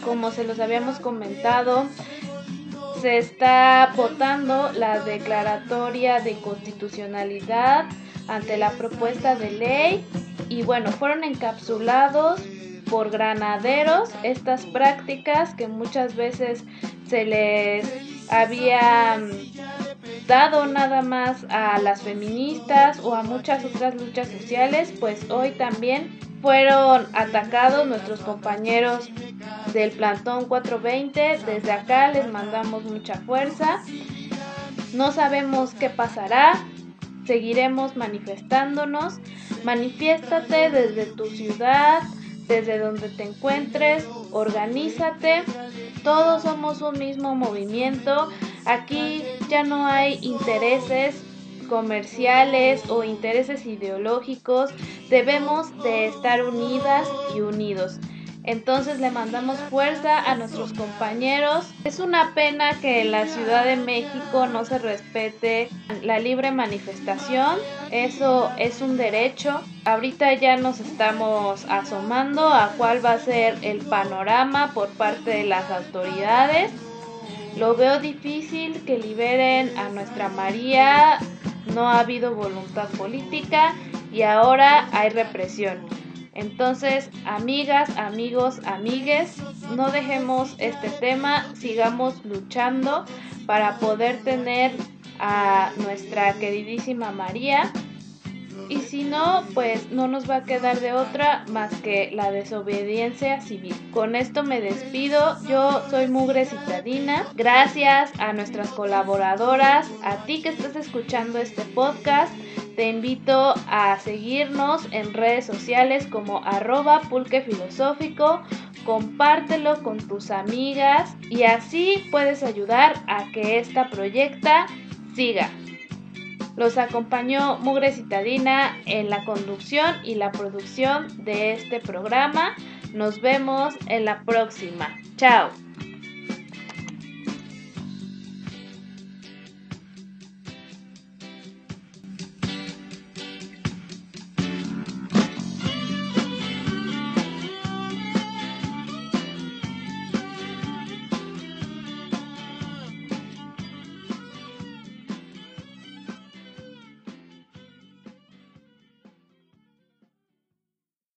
Como se los habíamos comentado, se está votando la declaratoria de constitucionalidad ante la propuesta de ley y bueno, fueron encapsulados por granaderos estas prácticas que muchas veces se les había dado nada más a las feministas o a muchas otras luchas sociales, pues hoy también fueron atacados nuestros compañeros del plantón 420. Desde acá les mandamos mucha fuerza. No sabemos qué pasará. Seguiremos manifestándonos. Manifiéstate desde tu ciudad, desde donde te encuentres, organízate. Todos somos un mismo movimiento. Aquí ya no hay intereses comerciales o intereses ideológicos. Debemos de estar unidas y unidos. Entonces le mandamos fuerza a nuestros compañeros. Es una pena que en la Ciudad de México no se respete la libre manifestación. Eso es un derecho. Ahorita ya nos estamos asomando a cuál va a ser el panorama por parte de las autoridades. Lo veo difícil que liberen a nuestra María. No ha habido voluntad política y ahora hay represión. Entonces, amigas, amigos, amigues, no dejemos este tema, sigamos luchando para poder tener a nuestra queridísima María. Y si no, pues no nos va a quedar de otra más que la desobediencia civil. Con esto me despido. Yo soy Mugre Citadina. Gracias a nuestras colaboradoras, a ti que estás escuchando este podcast. Te invito a seguirnos en redes sociales como arroba pulque filosófico. Compártelo con tus amigas y así puedes ayudar a que esta proyecta siga. Los acompañó Mugre Citadina en la conducción y la producción de este programa. Nos vemos en la próxima. Chao.